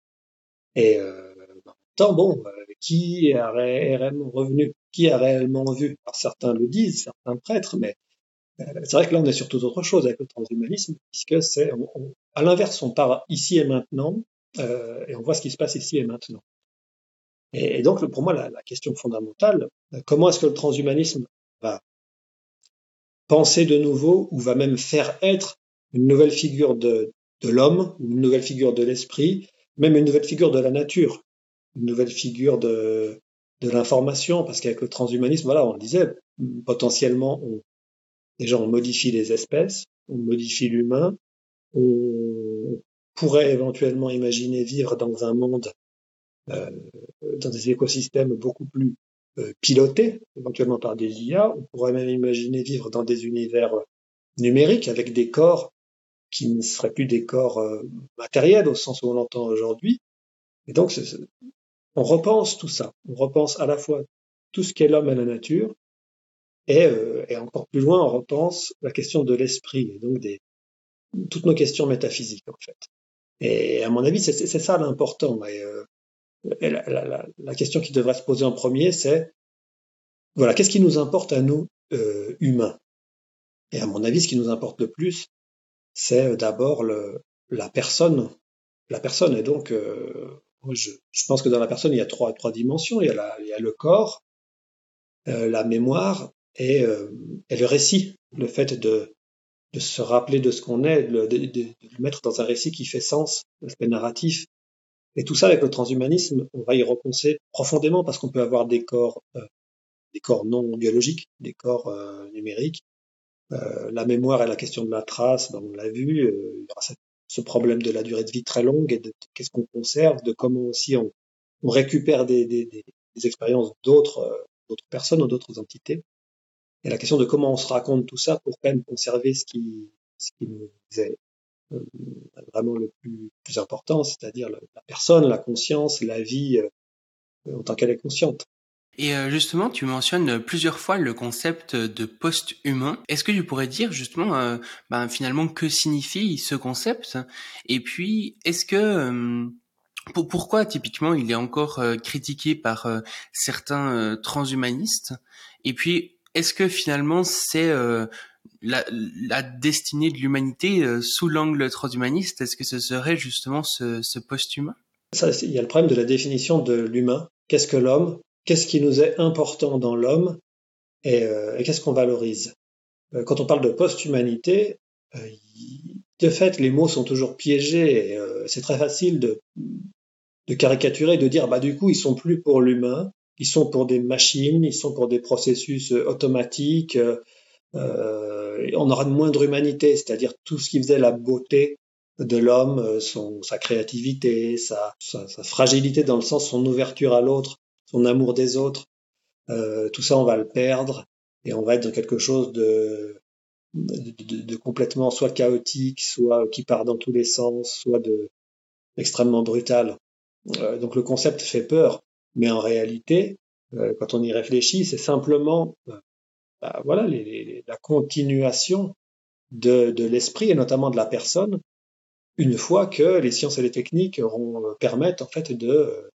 Et en même temps, bon, qui est réellement revenu qui a réellement vu certains le disent, certains prêtres, mais euh, c'est vrai que là on est sur toute autre chose avec le transhumanisme, puisque c'est à l'inverse, on part ici et maintenant euh, et on voit ce qui se passe ici et maintenant. Et, donc pour moi la, question fondamentale, euh, comment est-ce que le transhumanisme va penser de nouveau ou va même faire être une nouvelle figure de, l'homme, une nouvelle figure de l'esprit, même une nouvelle figure de la nature, une nouvelle figure de, de l'information, parce qu'avec le transhumanisme, voilà, on disait, potentiellement, on, déjà on modifie les espèces, on modifie l'humain, on pourrait éventuellement imaginer vivre dans un monde, euh, dans des écosystèmes beaucoup plus pilotés, éventuellement par des IA, on pourrait même imaginer vivre dans des univers numériques avec des corps qui ne seraient plus des corps euh, matériels au sens où on l'entend aujourd'hui. Et donc, on repense tout ça. On repense à la fois tout ce qu'est l'homme et la nature, et, euh, et, encore plus loin, on repense la question de l'esprit, et donc des, toutes nos questions métaphysiques, en fait. Et à mon avis, c'est ça l'important. Euh, la, question qui devrait se poser en premier, c'est voilà, qu'est-ce qui nous importe à nous, euh, humains? Et à mon avis, ce qui nous importe le plus, c'est d'abord la personne. La personne, et donc, euh, je, pense que dans la personne, il y a trois, dimensions. Il y a, le corps, euh, la mémoire et, le récit. Le fait de, se rappeler de ce qu'on est, de, de, le mettre dans un récit qui fait sens, l'aspect narratif. Et tout ça avec le transhumanisme, on va y repenser profondément parce qu'on peut avoir des corps, euh, des corps non biologiques, des corps euh, numériques. Euh, la mémoire et la question de la trace, ben, on l'a vu, il y aura ce problème de la durée de vie très longue et de, qu'est-ce qu'on conserve, de comment aussi on, on récupère des, des, des, expériences d'autres d'autres personnes ou d'autres entités. Et la question de comment on se raconte tout ça pour quand même conserver ce qui, ce qui nous est euh, vraiment le plus, plus important, c'est-à-dire la, personne, la conscience, la vie euh, en tant qu'elle est consciente. Et euh, justement, tu mentionnes plusieurs fois le concept de post-humain. Est-ce que tu pourrais dire justement, ben, finalement, que signifie ce concept? Et puis, est-ce que pourquoi typiquement il est encore critiqué par certains transhumanistes? Et puis, est-ce que finalement c'est la, destinée de l'humanité euh, sous l'angle transhumaniste, est-ce que ce serait justement ce, ce post-humain? Il y a le problème de la définition de l'humain. Qu'est-ce que l'homme? Qu'est-ce qui nous est important dans l'homme? Et, euh, et qu'est-ce qu'on valorise? Euh, Quand on parle de post-humanité, de fait, les mots sont toujours piégés. c'est très facile de, de caricaturer, de dire bah du coup ils sont plus pour l'humain, ils sont pour des machines, ils sont pour des processus automatiques. Euh, on aura de moindre humanité, c'est-à-dire tout ce qui faisait la beauté de l'homme, euh, son, sa créativité, sa, sa, fragilité dans le sens son ouverture à l'autre, son amour des autres, euh, tout ça on va le perdre et on va être dans quelque chose de, de, de, complètement soit chaotique, soit qui part dans tous les sens, soit de extrêmement brutal. Euh, donc le concept fait peur, mais en réalité, euh, quand on y réfléchit, c'est simplement bah, voilà, la continuation de, l'esprit et notamment de la personne, une fois que les sciences et les techniques euh, permettent en fait de,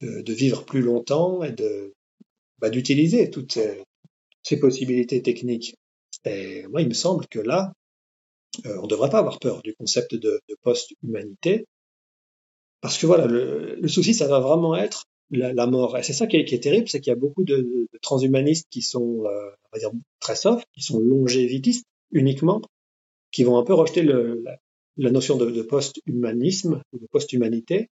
de, vivre plus longtemps et de bah, d'utiliser toutes ces, possibilités techniques. Et moi, il me semble que là, euh, on ne devrait pas avoir peur du concept de, de post-humanité, parce que voilà, le, le, souci, ça va vraiment être la, mort. Et c'est ça qui est, terrible, c'est qu'il y a beaucoup de, transhumanistes qui sont, euh, on va dire, très soft, qui sont longévitistes uniquement, qui vont un peu rejeter le, la, notion de, post-humanisme, de post-humanité,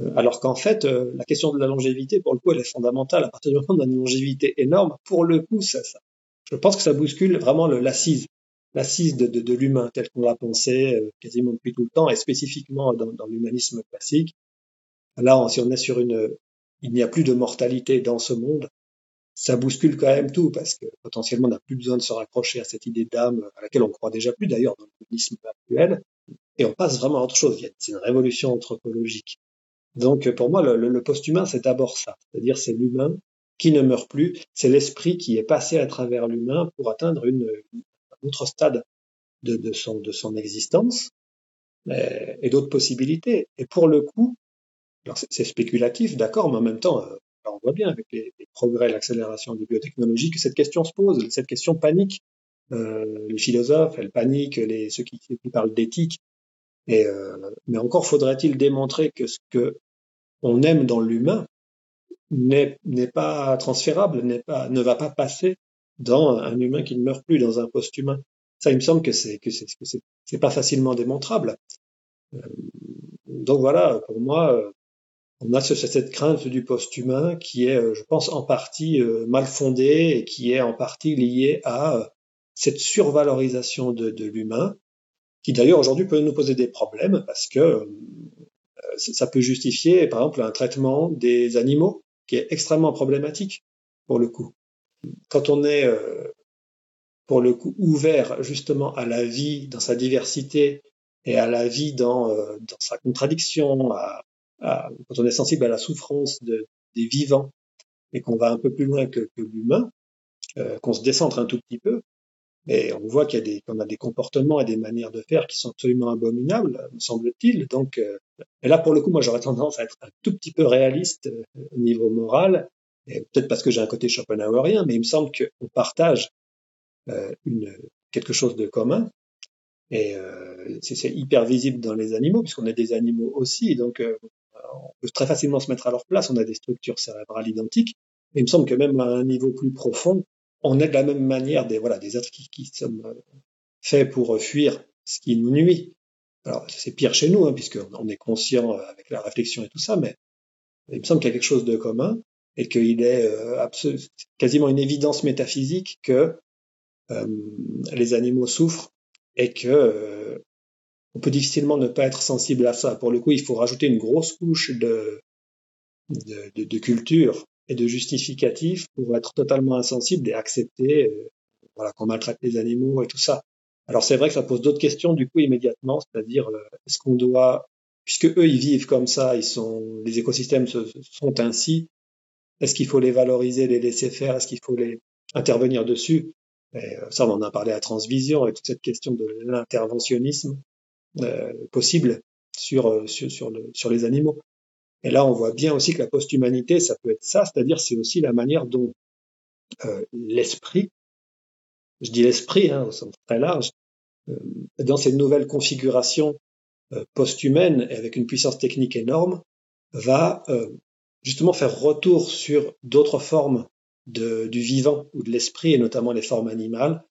euh, alors qu'en fait, euh, la question de la longévité, pour le coup, elle est fondamentale. À partir du moment d'une longévité énorme, pour le coup, ça, ça, je pense que ça bouscule vraiment l'assise, l'assise de, de, l'humain tel qu'on l'a pensé quasiment depuis tout le temps, et spécifiquement dans, dans l'humanisme classique. Là, si on est sur une, il n'y a plus de mortalité dans ce monde, ça bouscule quand même tout parce que potentiellement on n'a plus besoin de se raccrocher à cette idée d'âme à laquelle on croit déjà plus d'ailleurs dans le bouddhisme actuel et on passe vraiment à autre chose. C'est une révolution anthropologique. Donc pour moi le, le post-humain c'est d'abord ça, c'est-à-dire c'est l'humain qui ne meurt plus, c'est l'esprit qui est passé à travers l'humain pour atteindre une, un autre stade de, son, de son existence et, et d'autres possibilités. Et pour le coup, alors c'est spéculatif, d'accord, mais en même temps, euh, on voit bien avec les, les progrès, l'accélération des biotechnologies que cette question se pose, cette question panique. Euh, les philosophes, elles paniquent, les, ceux qui, qui parlent d'éthique. Et, euh, mais encore faudrait-il démontrer que ce que on aime dans l'humain n'est pas transférable, n'est pas, ne va pas passer dans un humain qui ne meurt plus, dans un post-humain. Ça, il me semble que c'est que c'est pas facilement démontrable. Euh, donc voilà, pour moi, euh, on a cette crainte du post-humain qui est, euh, je pense, en partie euh, mal fondée et qui est en partie liée à euh, cette survalorisation de, de l'humain, qui d'ailleurs aujourd'hui peut nous poser des problèmes parce que ça peut justifier, par exemple, un traitement des animaux qui est extrêmement problématique pour le coup. Quand on est pour le coup ouvert justement à la vie dans sa diversité et à la vie dans, dans sa contradiction, à, quand on est sensible à la souffrance de, des vivants et qu'on va un peu plus loin que, que l'humain, euh, qu'on se décentre un tout petit peu, et on voit qu'il y a des, qu'on a des comportements et des manières de faire qui sont absolument abominables, me semble-t-il. Donc, euh, et là, pour le coup, moi, j'aurais tendance à être un tout petit peu réaliste euh, au niveau moral, et peut-être parce que j'ai un côté schopenhauerien, mais il me semble qu'on partage euh, une, quelque chose de commun, et euh, c'est hyper visible dans les animaux, puisqu'on est des animaux aussi, donc euh, on peut très facilement se mettre à leur place, on a des structures cérébrales identiques, mais il me semble que même à un niveau plus profond, on est de la même manière des, voilà, des êtres qui, qui sommes euh, faits pour fuir ce qui nous nuit. Alors c'est pire chez nous, hein, puisqu'on est conscient avec la réflexion et tout ça, mais il me semble qu'il y a quelque chose de commun et qu'il est euh, quasiment une évidence métaphysique que euh, les animaux souffrent et que euh, on peut difficilement ne pas être sensible à ça. Pour le coup, il faut rajouter une grosse couche de, culture et de justificatif pour être totalement insensible et accepter voilà, qu'on maltraite les animaux et tout ça. Alors c'est vrai que ça pose d'autres questions du coup immédiatement, c'est-à-dire est-ce qu'on doit, puisque eux ils vivent comme ça, les écosystèmes sont ainsi, est-ce qu'il faut les valoriser, les laisser faire Est-ce qu'il faut les intervenir dessus? Euh, Ça, on en a parlé à Transvision et toute cette question de l'interventionnisme euh, possible sur, euh, sur, sur, le, sur les animaux. Et là, on voit bien aussi que la post-humanité, ça peut être ça, c'est-à-dire c'est aussi la manière dont euh, l'esprit, je dis l'esprit hein, au sens très large, dans cette nouvelle configuration euh, post-humaine et avec une puissance technique énorme, va justement faire retour sur d'autres formes de, du vivant ou de l'esprit, et notamment les formes animales.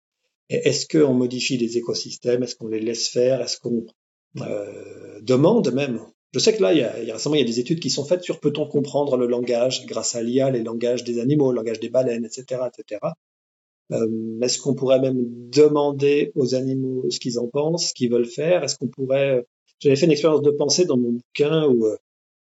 Est-ce qu'on modifie les écosystèmes? Est-ce qu'on les laisse faire? Est-ce qu'on euh, demande même? Je sais que là, il y, a, il y a récemment, il y a des études qui sont faites sur peut-on comprendre le langage grâce à l'IA, les langages des animaux, le langage des baleines, etc., etc. Euh, est-ce qu'on pourrait même demander aux animaux ce qu'ils en pensent, ce qu'ils veulent faire? Est-ce qu'on pourrait J'avais fait une expérience de pensée dans mon bouquin où euh,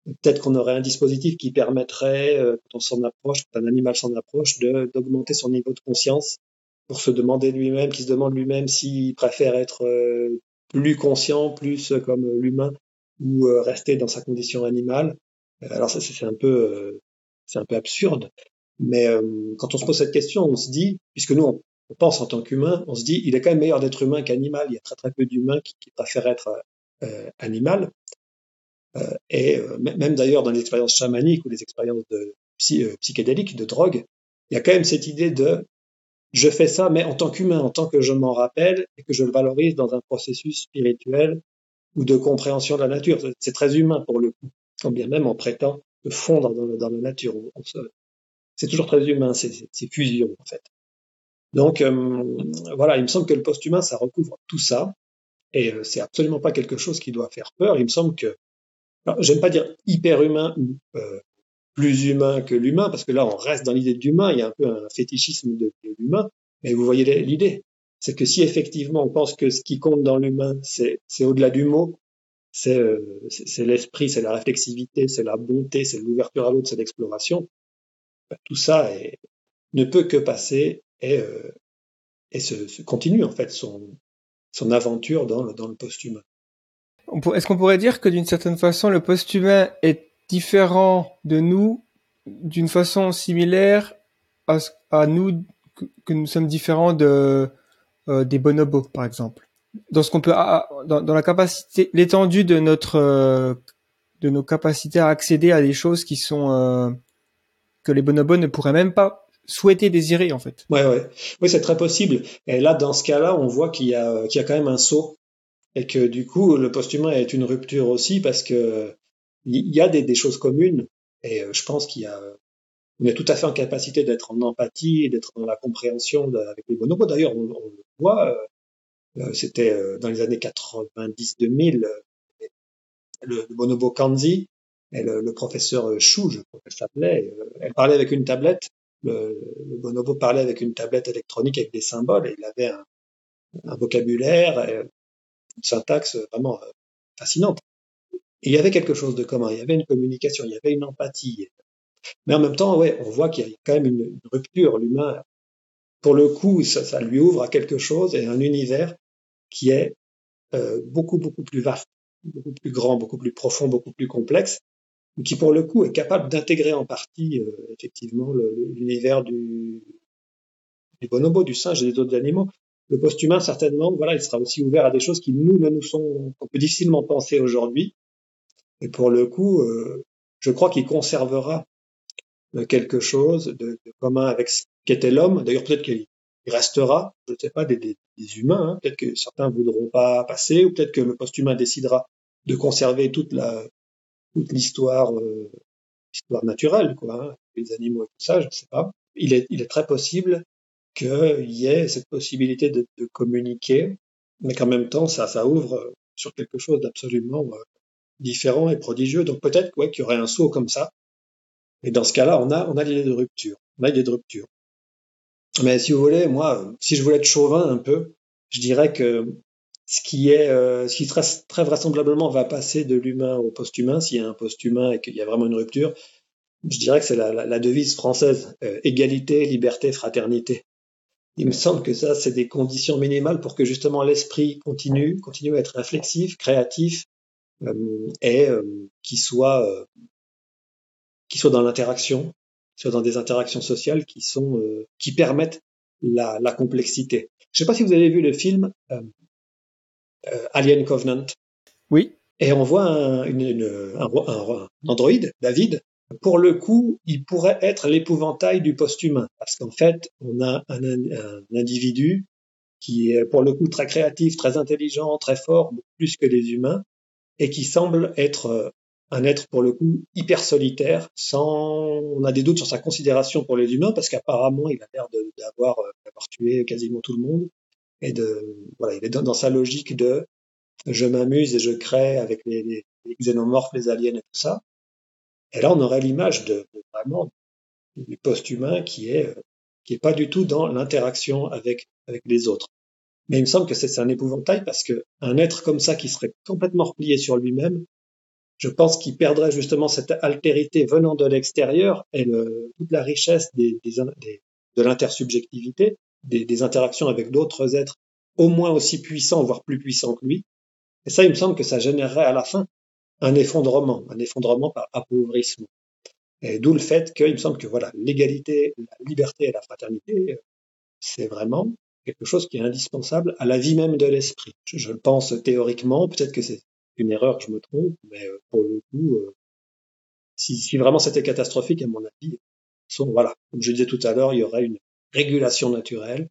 Peut-être qu'on aurait un dispositif qui permettrait, euh, quand on s'en approche, quand un animal s'en approche, d'augmenter son niveau de conscience pour se demander lui-même, qui se demande lui-même s'il préfère être euh, plus conscient, plus comme l'humain, ou euh, rester dans sa condition animale. Alors ça, c'est un peu, c'est un peu absurde. Mais quand on se pose cette question, on se dit, puisque nous, on, pense en tant qu'humain, on se dit, il est quand même meilleur d'être humain qu'animal. Il y a très très peu d'humains qui, qui, préfèrent être animal. Euh, et euh, même d'ailleurs dans les expériences chamaniques ou les expériences de euh, psychédéliques, de drogue, il y a quand même cette idée de je fais ça, mais en tant qu'humain, en tant que je m'en rappelle et que je le valorise dans un processus spirituel ou de compréhension de la nature. C'est très humain pour le coup, quand bien même en prêtant de fondre dans, la nature. C'est toujours très humain, ces, fusions en fait. Donc voilà, il me semble que le post-humain, ça recouvre tout ça, et c'est absolument pas quelque chose qui doit faire peur. Il me semble que j'aime pas dire hyper humain ou euh, plus humain que l'humain, parce que là, on reste dans l'idée d'humain, il y a un peu un fétichisme de, l'humain, mais vous voyez l'idée. C'est que si effectivement on pense que ce qui compte dans l'humain, c'est au-delà du mot, euh, c'est l'esprit, c'est la réflexivité, c'est la bonté, c'est l'ouverture à l'autre, c'est l'exploration, ben, tout ça est, ne peut que passer et, euh, et se, se, continue en fait son, son aventure dans dans le post-humain. Est-ce qu'on pourrait dire que d'une certaine façon, le post-humain est différent de nous d'une façon similaire à, nous que, nous sommes différents euh, des bonobos, par exemple, dans ce qu'on peut, dans, dans, la capacité, l'étendue de notre euh, de nos capacités à accéder à des choses qui sont euh, que les bonobos ne pourraient même pas souhaiter désirer en fait. Ouais ouais. Oui, c'est très possible. Et là dans ce cas-là, on voit qu'il y a qu'il y a quand même un saut et que du coup le post-humain est une rupture aussi parce que il y a des, des choses communes et euh, je pense qu'il y a on est tout à fait en capacité d'être en empathie d'être dans la compréhension avec les bonobos. D'ailleurs, on, on, le voit, euh, euh c'était euh, dans les années 90-2000, le, le, bonobo Kanzi et le, le professeur Chou, je crois qu'elle s'appelait, elle parlait avec une tablette. Le, le, bonobo parlait avec une tablette électronique avec des symboles et il avait un, un vocabulaire une syntaxe vraiment euh, fascinante. Il y avait quelque chose de commun, il y avait une communication, il y avait une empathie. Mais en même temps, ouais, on voit qu'il y a quand même une, rupture. L'humain, pour le coup, ça, ça, lui ouvre à quelque chose et un univers qui est euh, beaucoup, beaucoup plus vaste, beaucoup plus grand, beaucoup plus profond, beaucoup plus complexe, qui pour le coup est capable d'intégrer en partie euh, effectivement l'univers du, du bonobo, du singe et des autres animaux, le post-humain, certainement, voilà, il sera aussi ouvert à des choses qui nous ne nous sont, qu'on peut difficilement penser aujourd'hui. Et pour le coup, euh, je crois qu'il conservera euh, quelque chose de, de commun avec ce qu'était l'homme. D'ailleurs, peut-être qu'il restera, je ne sais pas, des, des, humains. Hein. Peut-être que certains voudront pas passer, ou peut-être que le post-humain décidera de conserver toute l'histoire euh, histoire naturelle, quoi, hein, les animaux et tout ça. Je ne sais pas. Il est, il est très possible qu'il y ait cette possibilité de, de communiquer, mais qu'en même temps, ça, ça ouvre sur quelque chose d'absolument différent et prodigieux. Donc peut-être ouais, qu'il y aurait un saut comme ça. Et dans ce cas-là, on a, on a l'idée de rupture. On a l'idée de rupture. Mais si vous voulez, moi, si je voulais être chauvin un peu, je dirais que ce qui est, euh, ce qui très, très vraisemblablement va passer de l'humain au post-humain, s'il y a un post-humain et qu'il y a vraiment une rupture, je dirais que c'est la, devise française euh, égalité, liberté, fraternité. Il me semble que ça, c'est des conditions minimales pour que justement l'esprit continue, continue à être réflexif, créatif et euh, qui soit euh, qui soit dans l'interaction, soit dans des interactions sociales qui sont qui permettent la, la complexité. Je ne sais pas si vous avez vu le film Alien Covenant. Oui. Et on voit un, une, un, un, androïde, David. Pour le coup, il pourrait être l'épouvantail du post-humain, parce qu'en fait, on a un, un, individu qui est pour le coup très créatif, très intelligent, très fort, plus que les humains, et qui semble être euh, un être pour le coup hyper solitaire, sans on a des doutes sur sa considération pour les humains parce qu'apparemment il a l'air d'avoir euh, d'avoir tué quasiment tout le monde et de voilà il est dans, sa logique de je m'amuse et je crée avec les, les, xénomorphes, les aliens et tout ça. Et là on aurait l'image de, vraiment du post-humain qui est euh, qui est pas du tout dans l'interaction avec avec les autres. Mais il me semble que c'est un épouvantail parce que un être comme ça qui serait complètement replié sur lui-même, je pense qu'il perdrait justement cette altérité venant de l'extérieur et le, toute la richesse de l'intersubjectivité, des, interactions avec d'autres êtres au moins aussi puissants, voire plus puissants que lui. Et ça, il me semble que ça générerait à la fin un effondrement, un effondrement par appauvrissement. Et d'où le fait qu'il me semble que voilà, l'égalité, la liberté et la fraternité, c'est vraiment quelque chose qui est indispensable à la vie même de l'esprit. Je, le pense théoriquement, peut-être que c'est une erreur, je me trompe, mais euh, pour le coup, euh, si, vraiment c'était catastrophique, à mon avis, voilà, comme je disais tout à l'heure, il y aurait une régulation naturelle,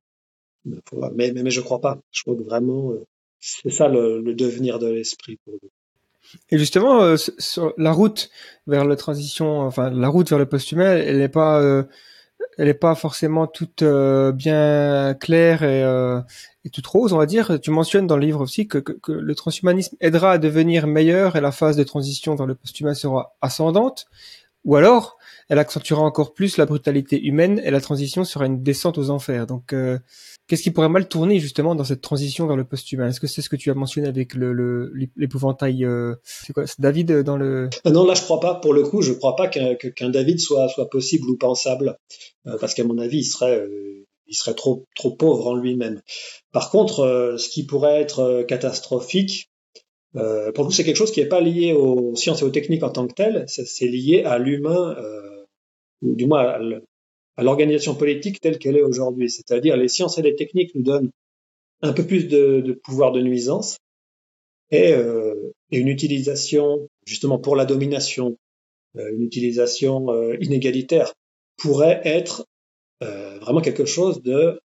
mais, mais, mais je crois pas. Je crois que vraiment, euh, c'est ça le, devenir de l'esprit pour le et justement, la route vers la transition, enfin la route vers le post-humain, elle n'est pas elle n'est pas forcément toute euh, bien claire et, euh, toute rose, on va dire. Tu mentionnes dans le livre aussi que, le transhumanisme aidera à devenir meilleur et la phase de transition vers le post-humain sera ascendante, ou alors elle accentuera encore plus la brutalité humaine et la transition sera une descente aux enfers. Donc, euh, qu'est-ce qui pourrait mal tourner justement dans cette transition vers le post-humain? Est-ce que c'est ce que tu as mentionné avec le, l'épouvantail euh, C'est quoi C'est David euh, dans le Non, là je crois pas. Pour le coup, je crois pas qu'un, David soit soit possible ou pensable, parce qu'à mon avis, il serait il serait trop trop pauvre en lui-même. Par contre, ce qui pourrait être catastrophique, euh, pour le coup, c'est quelque chose qui n'est pas lié aux sciences et aux techniques en tant que telles, c'est lié à l'humain, euh, ou du moins à l'organisation politique telle qu'elle est aujourd'hui. C'est-à-dire les sciences et les techniques nous donnent un peu plus de, de pouvoir de nuisance et, euh, une utilisation justement pour la domination, euh, une utilisation euh, inégalitaire pourrait être euh, vraiment quelque chose de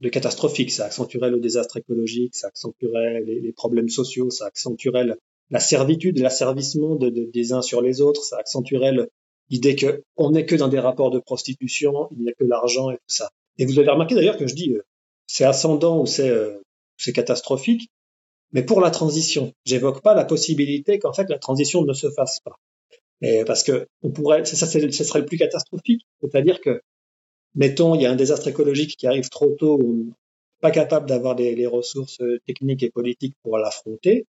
de catastrophique. Ça accentuerait le désastre écologique, ça accentuerait les, les problèmes sociaux, ça accentuerait la servitude, l'asservissement de, de, des uns sur les autres, ça accentuerait l'idée que on n'est que dans des rapports de prostitution, il n'y a que l'argent et tout ça. Et vous avez remarqué d'ailleurs que je dis euh, c'est ascendant ou c'est euh, catastrophique, mais pour la transition, j'évoque pas la possibilité qu'en fait la transition ne se fasse pas. Et parce que on pourrait, ça, ce serait le plus catastrophique, c'est-à-dire que mettons, il y a un désastre écologique qui arrive trop tôt, on n'est pas capable d'avoir les, ressources euh, techniques et politiques pour l'affronter.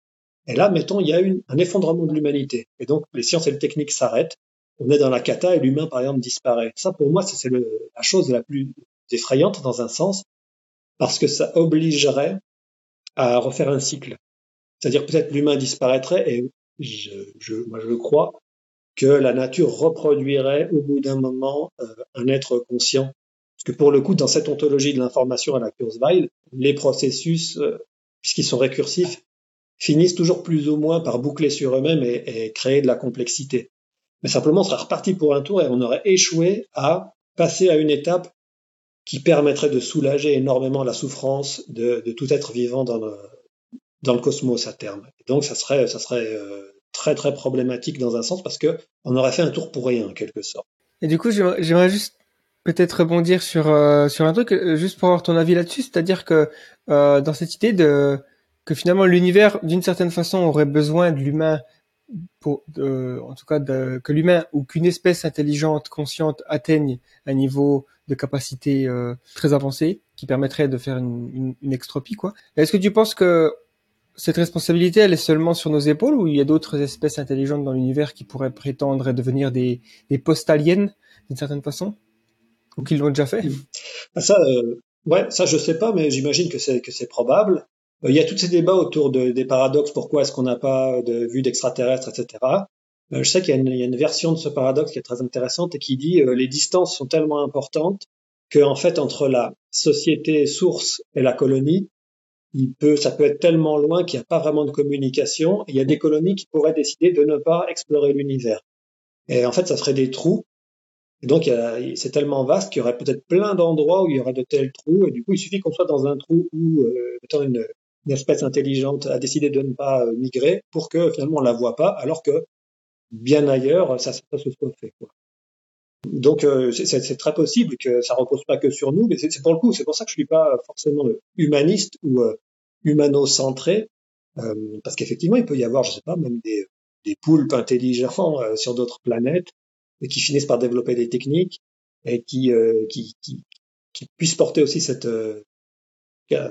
Et là, mettons, il y a une, un effondrement de l'humanité. Et donc, les sciences et les techniques s'arrêtent. On est dans la cata et l'humain, par exemple, disparaît. Ça, pour moi, c'est la chose la plus effrayante dans un sens, parce que ça obligerait à refaire un cycle. C'est-à-dire peut-être l'humain disparaîtrait et je, je, moi je crois que la nature reproduirait au bout d'un moment euh, un être conscient. Parce que pour le coup, dans cette ontologie de l'information à la Kurzweil, les processus, euh, puisqu'ils sont récursifs, finissent toujours plus ou moins par boucler sur eux-mêmes et, créer de la complexité. Mais simplement, on serait reparti pour un tour et on aurait échoué à passer à une étape qui permettrait de soulager énormément la souffrance de, tout être vivant dans le, dans le cosmos à terme. Et donc, ça serait, ça serait euh, très très problématique dans un sens parce que on aurait fait un tour pour rien en quelque sorte. Et du coup, j'aimerais juste peut-être rebondir sur euh, sur un truc, euh, juste pour avoir ton avis là-dessus, c'est-à-dire que dans cette idée de que finalement l'univers, d'une certaine façon, aurait besoin de l'humain pour, en tout cas, que l'humain ou qu'une espèce intelligente, consciente atteigne un niveau de capacité euh, très avancé qui permettrait de faire une, une, une extropie, quoi. Est-ce que tu penses que cette responsabilité, elle est seulement sur nos épaules ou il y a d'autres espèces intelligentes dans l'univers qui pourraient prétendre devenir des, des post-aliens d'une certaine façon Ou qui l'ont déjà fait? Ça, euh, ouais, ça je sais pas, mais j'imagine que c'est que c'est probable. Euh, il y a tous ces débats autour de, des paradoxes. Pourquoi est-ce qu'on n'a pas de vue d'extraterrestres, etc. Euh, je sais qu'il y, a une version de ce paradoxe qui est très intéressante et qui dit euh, les distances sont tellement importantes que en fait entre la société source et la colonie, ça peut être tellement loin qu'il n'y a pas vraiment de communication. Il y a des colonies qui pourraient décider de ne pas explorer l'univers. Et en fait, ça ferait des trous. Et donc, c'est tellement vaste qu'il y aurait peut-être plein d'endroits où il y aurait de tels trous. Et du coup, il suffit qu'on soit dans un trou où euh, une, une, espèce intelligente a décidé de ne pas euh, migrer pour que finalement on la voit pas, alors que bien ailleurs, ça, se soit fait. Quoi. Donc euh, c'est très possible que ça repose pas que sur nous, mais c'est pour le coup, c'est pour ça que je suis pas forcément humaniste ou euh, humano-centré, euh, parce qu'effectivement, il peut y avoir, je sais pas, même des, des poulpes intelligents euh, sur d'autres planètes et qui finissent par développer des techniques et qui, euh, qui, qui, qui, puissent porter aussi cette,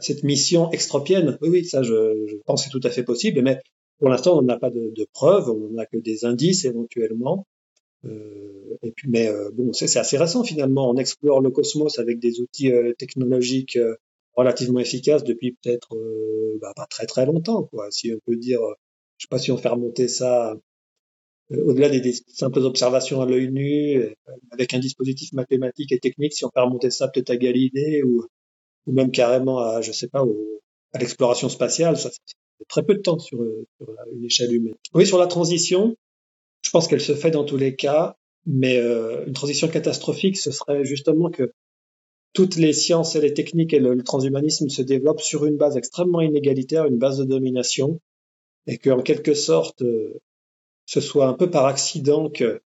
cette mission extropienne. Oui, oui, ça, je, je pense c'est tout à fait possible, mais pour l'instant, on n'a pas de, de, preuves, on n'a que des indices éventuellement. Euh, et puis, mais euh, bon, c'est assez récent finalement. On explore le cosmos avec des outils euh, technologiques relativement efficaces depuis peut-être bah, pas très très longtemps, quoi. Si on peut dire, je sais pas si on fait remonter ça au-delà des, des, simples observations à l'œil nu, avec un dispositif mathématique et technique, si on fait remonter ça peut-être à Galilée ou, ou même carrément à, je sais pas, au, à l'exploration spatiale, ça fait très peu de temps sur, sur une échelle humaine. Oui, sur la transition, je pense qu'elle se fait dans tous les cas, mais euh, une transition catastrophique, ce serait justement que toutes les sciences et les techniques et le, transhumanisme se développent sur une base extrêmement inégalitaire, une base de domination, et qu'en quelque sorte, euh, ce soit un peu par accident que,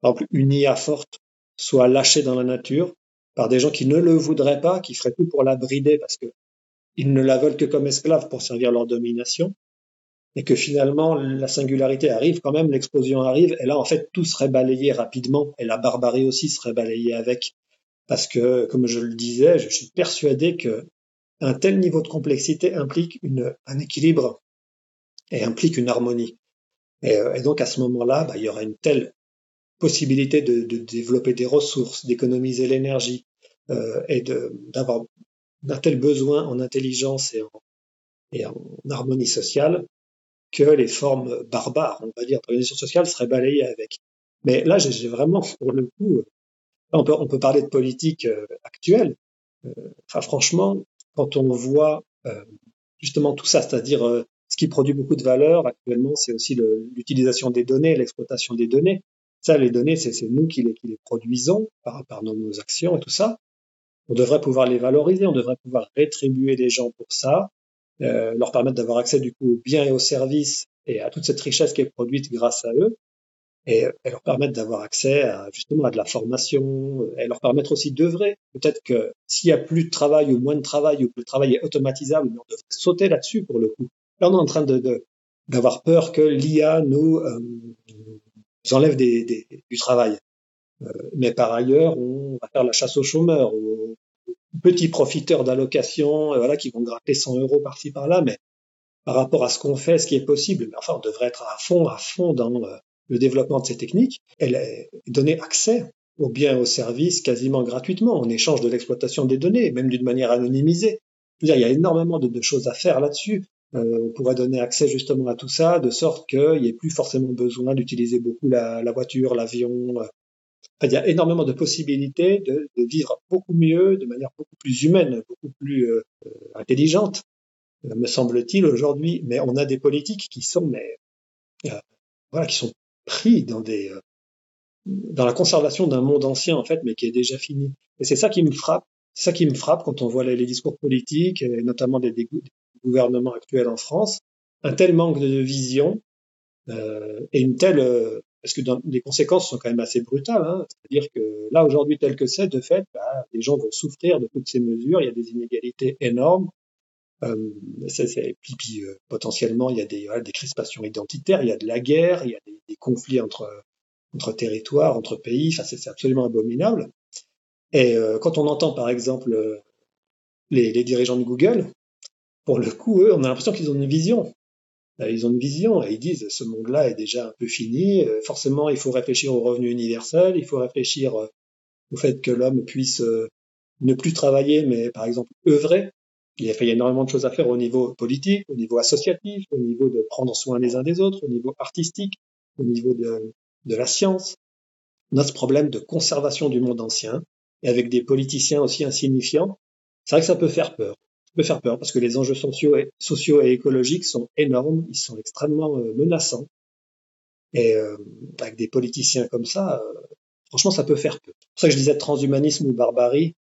par exemple, une IA forte soit lâchée dans la nature par des gens qui ne le voudraient pas, qui feraient tout pour la brider parce que ils ne la veulent que comme esclave pour servir leur domination et que finalement la singularité arrive quand même, l'explosion arrive, et là en fait tout serait balayé rapidement, et la barbarie aussi serait balayée avec, parce que comme je le disais, je suis persuadé que un tel niveau de complexité implique un équilibre et implique une harmonie. Et, euh, et donc à ce moment-là, bah, il y aura une telle possibilité de, de développer des ressources, d'économiser l'énergie euh, et d'avoir un tel besoin en intelligence et en, et en harmonie sociale que les formes barbares, on va dire, d'organisation sociale seraient balayées avec. Mais là, j'ai vraiment, pour le coup, on peut, on peut parler de politique euh, actuelle. Euh, enfin, franchement, quand on voit euh, justement tout ça, c'est-à-dire ce qui produit beaucoup de valeur actuellement, c'est aussi l'utilisation des données, l'exploitation des données. Ça, les données, c'est nous qui les, qui les produisons par, par nos, nos actions et tout ça. On devrait pouvoir les valoriser, on devrait pouvoir rétribuer les gens pour ça. Euh, leur permettre d'avoir accès du coup aux biens et aux services et à toute cette richesse qui est produite grâce à eux, et, leur permettre d'avoir accès à justement à de la formation, et leur permettre aussi d'œuvrer. Peut-être que s'il y a plus de travail ou moins de travail ou que le travail est automatisable, on devrait sauter là-dessus pour le coup. Là, on est en train de, d'avoir peur que l'IA nous, euh, nous enlève du travail. Euh, mais par ailleurs, on va faire la chasse aux chômeurs, aux, petits profiteurs d'allocations, euh, voilà, qui vont gratter 100 euros par-ci par-là, mais par rapport à ce qu'on fait, ce qui est possible, mais enfin, on devrait être à fond, à fond dans euh, le développement de ces techniques, et donner accès aux biens aux services quasiment gratuitement, en échange de l'exploitation des données, même d'une manière anonymisée. il y a énormément de, choses à faire là-dessus. Euh, on pourrait donner accès justement à tout ça, de sorte qu'il n'y ait plus forcément besoin d'utiliser beaucoup la, la voiture, l'avion, il y a énormément de possibilités de, de, vivre beaucoup mieux, de manière beaucoup plus humaine, beaucoup plus euh, intelligente, euh, me semble-t-il aujourd'hui. Mais on a des politiques qui sont, mais euh, voilà, qui sont pris dans des euh, dans la conservation d'un monde ancien en fait, mais qui est déjà fini. Et c'est ça qui me frappe. Ça qui me frappe quand on voit les, les discours politiques, et notamment des, des, gouvernements actuels en France, un tel manque de vision euh, et une telle parce que dans, les conséquences sont quand même assez brutales. Hein. C'est-à-dire que là, aujourd'hui, tel que c'est, de fait, bah, les gens vont souffrir de toutes ces mesures. Il y a des inégalités énormes. Euh, puis, euh, potentiellement, il y a des, des crispations identitaires, il y a de la guerre, il y a des, conflits entre, entre territoires, entre pays. Enfin, c'est, absolument abominable. Et euh, quand on entend, par exemple, euh, les, dirigeants de Google, pour le coup, eux, on a l'impression qu'ils ont une vision. Ils ont une vision et ils disent ce monde-là est déjà un peu fini. Forcément, il faut réfléchir au revenu universel, il faut réfléchir au fait que l'homme puisse ne plus travailler, mais par exemple œuvrer. Il y a énormément de choses à faire au niveau politique, au niveau associatif, au niveau de prendre soin les uns des autres, au niveau artistique, au niveau de, la science. Ce problème de conservation du monde ancien, et avec des politiciens aussi insignifiants. C'est vrai que ça peut faire peur. Faire peur parce que les enjeux sociaux et, écologiques sont énormes, ils sont extrêmement euh, menaçants. Et euh, avec des politiciens comme ça, euh, franchement, ça peut faire peur. C'est pour ça que je disais transhumanisme ou barbarie.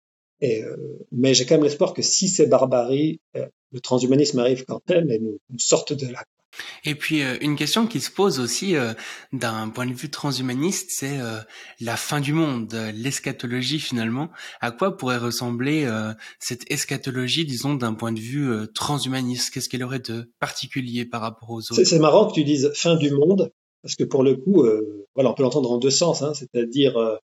Mais j'ai quand même l'espoir que si c'est barbarie, le transhumanisme arrive quand même et nous, nous sorte de là. Et puis euh, une question qui se pose aussi d'un point de vue transhumaniste, c'est la fin du monde, l'eschatologie finalement. À quoi pourrait ressembler cette eschatologie, disons, d'un point de vue transhumaniste? Qu'est-ce qu'elle aurait de particulier par rapport aux autres? C'est marrant que tu dises fin du monde, parce que pour le coup, voilà, on peut l'entendre en deux sens, hein, c'est-à-dire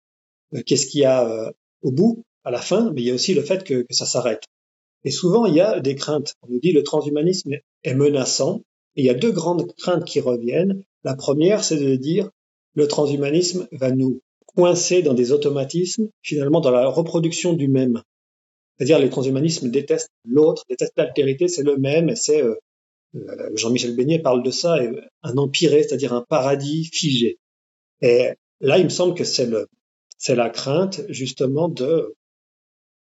qu'est-ce qu'il y a au bout à la fin, mais il y a aussi le fait que, que ça s'arrête. Et souvent, il y a des craintes. On nous dit le transhumanisme est menaçant, il y a deux grandes craintes qui reviennent. La première, c'est de dire le transhumanisme va nous coincer dans des automatismes, finalement dans la reproduction du même. C'est-à-dire les transhumanismes détestent l'autre, détestent l'altérité, c'est le même, et c'est euh, euh, Jean-Michel Beignet parle de ça, un empiré, c'est-à-dire un paradis figé. Et là, il me semble que c'est la crainte justement de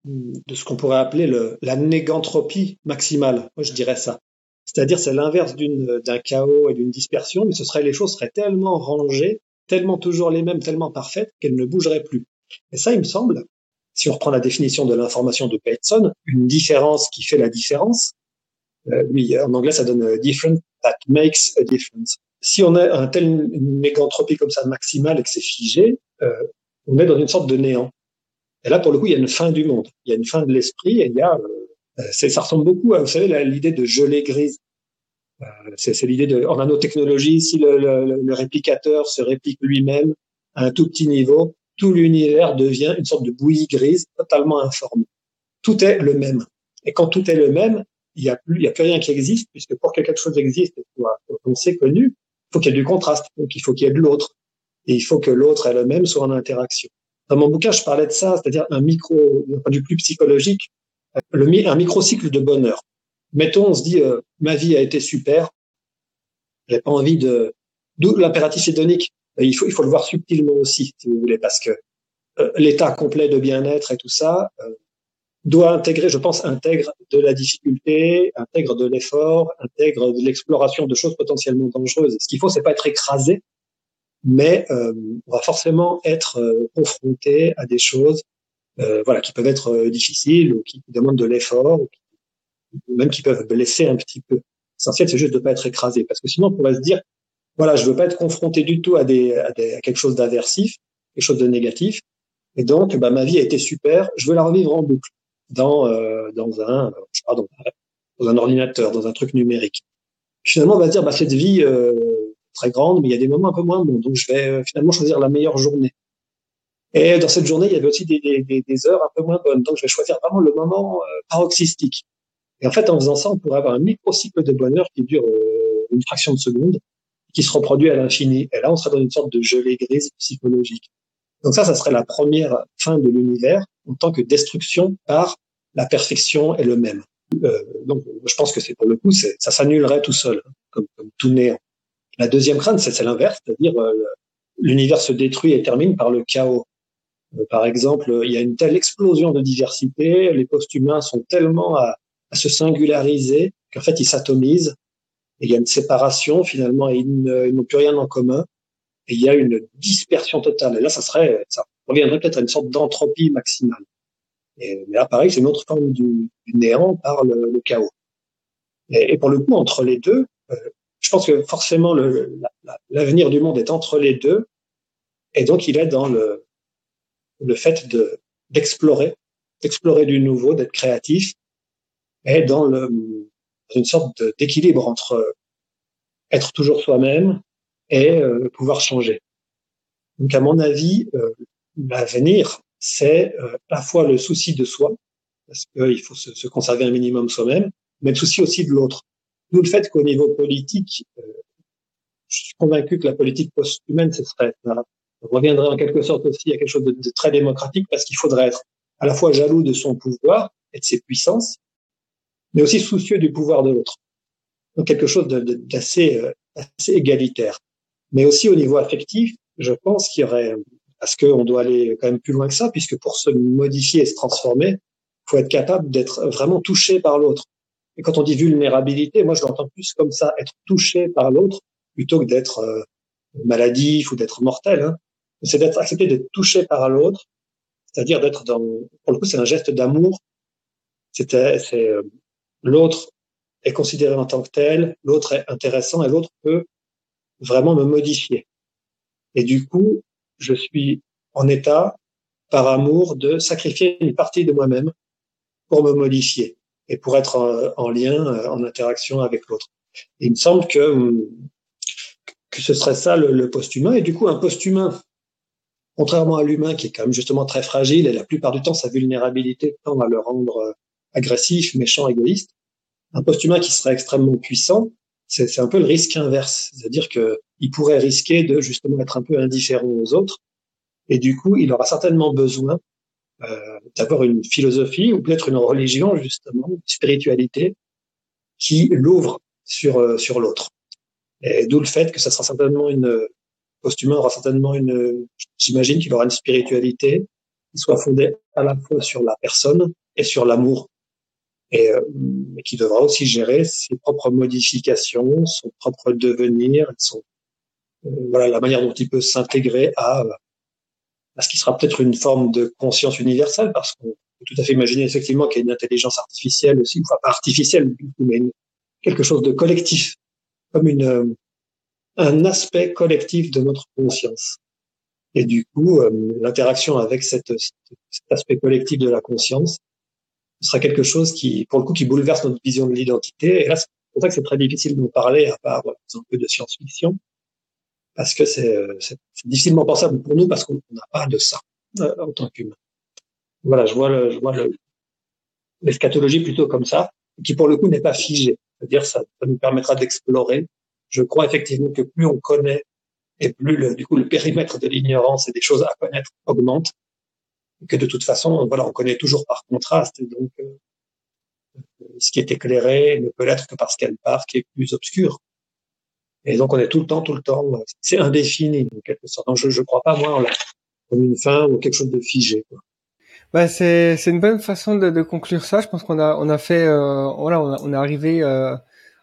de ce qu'on pourrait appeler le, la négantropie maximale. Moi, je dirais ça. C'est-à-dire, c'est l'inverse d'un chaos et d'une dispersion, mais ce serait les choses seraient tellement rangées, tellement toujours les mêmes, tellement parfaites qu'elles ne bougeraient plus. Et ça, il me semble, si on reprend la définition de l'information de Bateson, une différence qui fait la différence. Euh, lui, en anglais, ça donne euh, different that makes a difference. Si on a un tel, une négantropie comme ça maximale et que c'est figé, euh, on est dans une sorte de néant. Et là, pour le coup, il y a une fin du monde. Il y a une fin de l'esprit et il y a, euh, ça ressemble beaucoup à, vous savez, l'idée de gelée grise. Euh, c'est l'idée de, en nanotechnologie, si le, le, le réplicateur se réplique lui-même à un tout petit niveau, tout l'univers devient une sorte de bouillie grise totalement informe. Tout est le même. Et quand tout est le même, il n'y a plus, il a plus rien qui existe, puisque pour que quelque chose existe soit sait connu, il faut qu'il y ait du contraste. Donc il faut qu'il y ait de l'autre. Et il faut que l'autre et le même soient en interaction. Dans mon bouquin, je parlais de ça, c'est-à-dire un micro, du plus psychologique, le, un microcycle de bonheur. Mettons, on se dit, euh, ma vie a été super, j'ai pas envie de, d'où l'impératif hédonique. Il faut, il faut le voir subtilement aussi, si vous voulez, parce que euh, l'état complet de bien-être et tout ça euh, doit intégrer, je pense, intègre de la difficulté, intègre de l'effort, intègre de l'exploration de choses potentiellement dangereuses. Ce qu'il faut, c'est pas être écrasé mais euh, on va forcément être euh, confronté à des choses euh, voilà, qui peuvent être difficiles ou qui demandent de l'effort, ou, même qui peuvent blesser un petit peu. L'essentiel, c'est juste de ne pas être écrasé, parce que sinon, on pourrait se dire, voilà, je veux pas être confronté du tout à, des, à, des, à quelque chose d'aversif, quelque chose de négatif, et donc, bah, ma vie a été super, je veux la revivre en boucle dans, euh, dans, un, je sais pas, dans, un ordinateur, dans un truc numérique. Finalement, on va dire, bah, cette vie, euh, très grande, mais il y a des moments un peu moins bons. Donc, je vais euh, finalement choisir la meilleure journée. Et dans cette journée, il y avait aussi des, des, des heures un peu moins bonnes. Donc, je vais choisir vraiment le moment euh, paroxystique. Et en fait, en faisant ça, on pourrait avoir un microcycle de bonheur qui dure euh, une fraction de seconde, qui se reproduit à l'infini. Et là, on serait dans une sorte de gelée grise psychologique. Donc ça, ça serait la première fin de l'univers en tant que destruction par la perfection et le même. Euh, donc, je pense que c'est pour le coup, ça s'annulerait tout seul, hein, comme, comme tout néant. La deuxième crainte, c'est l'inverse, c'est-à-dire euh, l'univers se détruit et termine par le chaos. Euh, par exemple, il y a une telle explosion de diversité, les post-humains sont tellement à, se singulariser qu'en fait ils s'atomisent, et il y a une séparation finalement, et ils n'ont plus rien en commun, et il y a une dispersion totale. Et là, ça serait, ça reviendrait peut-être à une sorte d'entropie maximale. Mais là, pareil, c'est une autre forme du, néant par le, chaos. Et, et, pour le coup, entre les deux, euh, je pense que forcément l'avenir du monde est entre les deux, et donc il est dans le, le fait de d'explorer, d'explorer du nouveau, d'être créatif, et dans le une sorte d'équilibre entre être toujours soi-même et pouvoir changer. Donc, à mon avis, l'avenir, c'est à la fois le souci de soi, parce qu'il faut se, se, conserver un minimum soi-même, mais le souci aussi de l'autre. D'où le fait qu'au niveau politique, je suis convaincu que la politique post-humaine, ce serait, reviendrait en quelque sorte aussi à quelque chose de, très démocratique parce qu'il faudrait être à la fois jaloux de son pouvoir et de ses puissances, mais aussi soucieux du pouvoir de l'autre. Donc quelque chose d'assez euh, assez égalitaire. Mais aussi au niveau affectif, je pense qu'il y aurait, parce qu'on doit aller quand même plus loin que ça, puisque pour se modifier et se transformer, il faut être capable d'être vraiment touché par l'autre. Et quand on dit vulnérabilité, moi je l'entends plus comme ça, être touché par l'autre, plutôt que d'être euh, maladif ou d'être mortel. Hein. C'est d'être accepté d'être touché par l'autre, c'est-à-dire d'être dans. Pour le coup, c'est un geste d'amour. C'est euh, l'autre est considéré en tant que tel, l'autre est intéressant et l'autre peut vraiment me modifier. Et du coup, je suis en état, par amour, de sacrifier une partie de moi-même pour me modifier et pour être en, en lien, euh, en interaction avec l'autre. Il me semble que hum, que ce serait ça le, le post-humain. Et du coup, un post-humain, contrairement à l'humain qui est quand même justement très fragile et la plupart du temps sa vulnérabilité tend à le rendre euh, agressif, méchant, égoïste, un post-humain qui serait extrêmement puissant, c'est un peu le risque inverse, c'est-à-dire que il pourrait risquer de justement être un peu indifférent aux autres, et du coup, il aura certainement besoin euh, d'avoir une philosophie ou peut-être une religion justement, une spiritualité qui l'ouvre sur euh, sur l'autre. Et d'où le fait que ça sera certainement une post-humain aura certainement une, j'imagine qu'il aura une spiritualité qui soit fondée à la fois sur la personne et sur l'amour, et, euh, qui devra aussi gérer ses propres modifications, son propre devenir, son, euh, voilà la manière dont il peut s'intégrer à, à ce qui sera peut-être une forme de conscience universelle, parce qu'on peut tout à fait imaginer effectivement qu'il y a une intelligence artificielle aussi, enfin pas artificielle, mais quelque chose de collectif comme une, euh, un aspect collectif de notre conscience. Et du coup, euh, l'interaction avec cet aspect collectif de la conscience sera quelque chose qui, pour le coup, qui bouleverse notre vision de l'identité. Et là, c'est pour ça que c'est très difficile de nous parler, à part un peu de science-fiction, parce que c'est difficilement pensable pour nous parce qu'on n'a pas de ça euh, en tant qu'humain. Voilà, je vois, le, je vois l'eschatologie plutôt comme ça, qui pour le coup n'est pas figée. C'est-à-dire ça nous permettra d'explorer. Je crois effectivement que plus on connaît et plus le, du coup le périmètre de l'ignorance et des choses à connaître augmente, que de toute façon, voilà, on connaît toujours par contraste. donc, euh, ce qui est éclairé ne peut l'être que parce qu'elle part qui est plus obscur. Et donc, on est tout le temps, tout le temps, c'est indéfini, en quelque sorte. Donc, je ne crois pas, moi, en la, comme une fin ou quelque chose de figé. Quoi. Bah, c'est c'est une bonne façon de, conclure ça. Je pense qu'on a on a fait euh, voilà on est arrivé euh,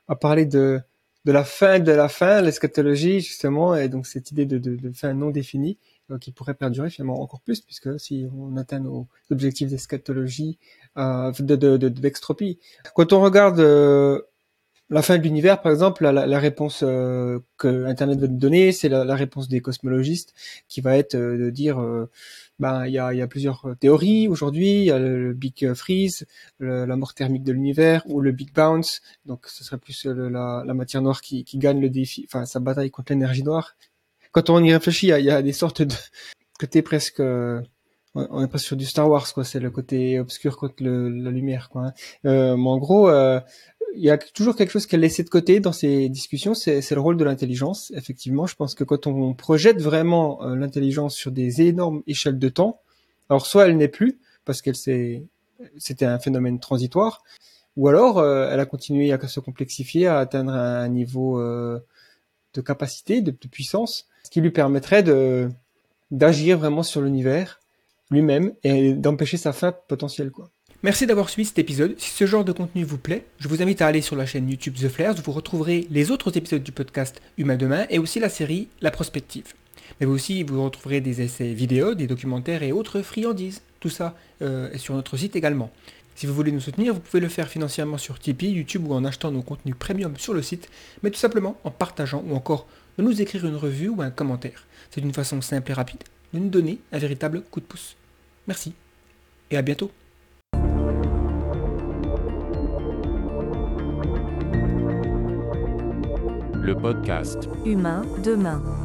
à parler de de la fin de la fin, l'eschatologie justement, et donc cette idée de, fin non définie euh, qui pourrait perdurer finalement encore plus puisque si on atteint nos objectifs d'eschatologie, euh, de d'extropie. De, Quand on regarde euh, la fin de l'univers, par exemple, la, réponse que Internet va nous donner, c'est la, réponse des cosmologistes qui va être de dire ben, il y a, y a, plusieurs euh, théories aujourd'hui. Il y a le, Big Freeze, la mort thermique de l'univers ou le Big Bounce. Donc, ce serait plus euh, la, la matière noire qui, qui, gagne le défi, enfin, sa bataille contre l'énergie noire. Quand on y réfléchit, il y a, y a, des sortes de côté presque, euh, on est pas sur du Star Wars, quoi. C'est le côté obscur contre le, la lumière, quoi. Hein. Euh, mais en gros, euh, il y a toujours quelque chose qu'elle laissé de côté dans ces discussions, c'est le rôle de l'intelligence. Effectivement, je pense que quand on projette vraiment euh, l'intelligence sur des énormes échelles de temps, alors soit elle n'est plus parce qu'elle c'était un phénomène transitoire, ou alors euh, elle a continué à se complexifier, à atteindre un niveau euh, de capacité, de, de, puissance, ce qui lui permettrait de d'agir vraiment sur l'univers lui-même et d'empêcher sa fin potentielle, quoi. Merci d'avoir suivi cet épisode. Si ce genre de contenu vous plaît, je vous invite à aller sur la chaîne YouTube The Flares vous retrouverez les autres épisodes du podcast Humain Demain et aussi la série La Prospective. Mais vous aussi, vous retrouverez des essais vidéo, des documentaires et autres friandises. Tout ça euh, est sur notre site également. Si vous voulez nous soutenir, vous pouvez le faire financièrement sur Tipeee, YouTube ou en achetant nos contenus premium sur le site, mais tout simplement en partageant ou encore de nous écrire une revue ou un commentaire. C'est une façon simple et rapide de nous donner un véritable coup de pouce. Merci et à bientôt. Podcast. Humain, demain.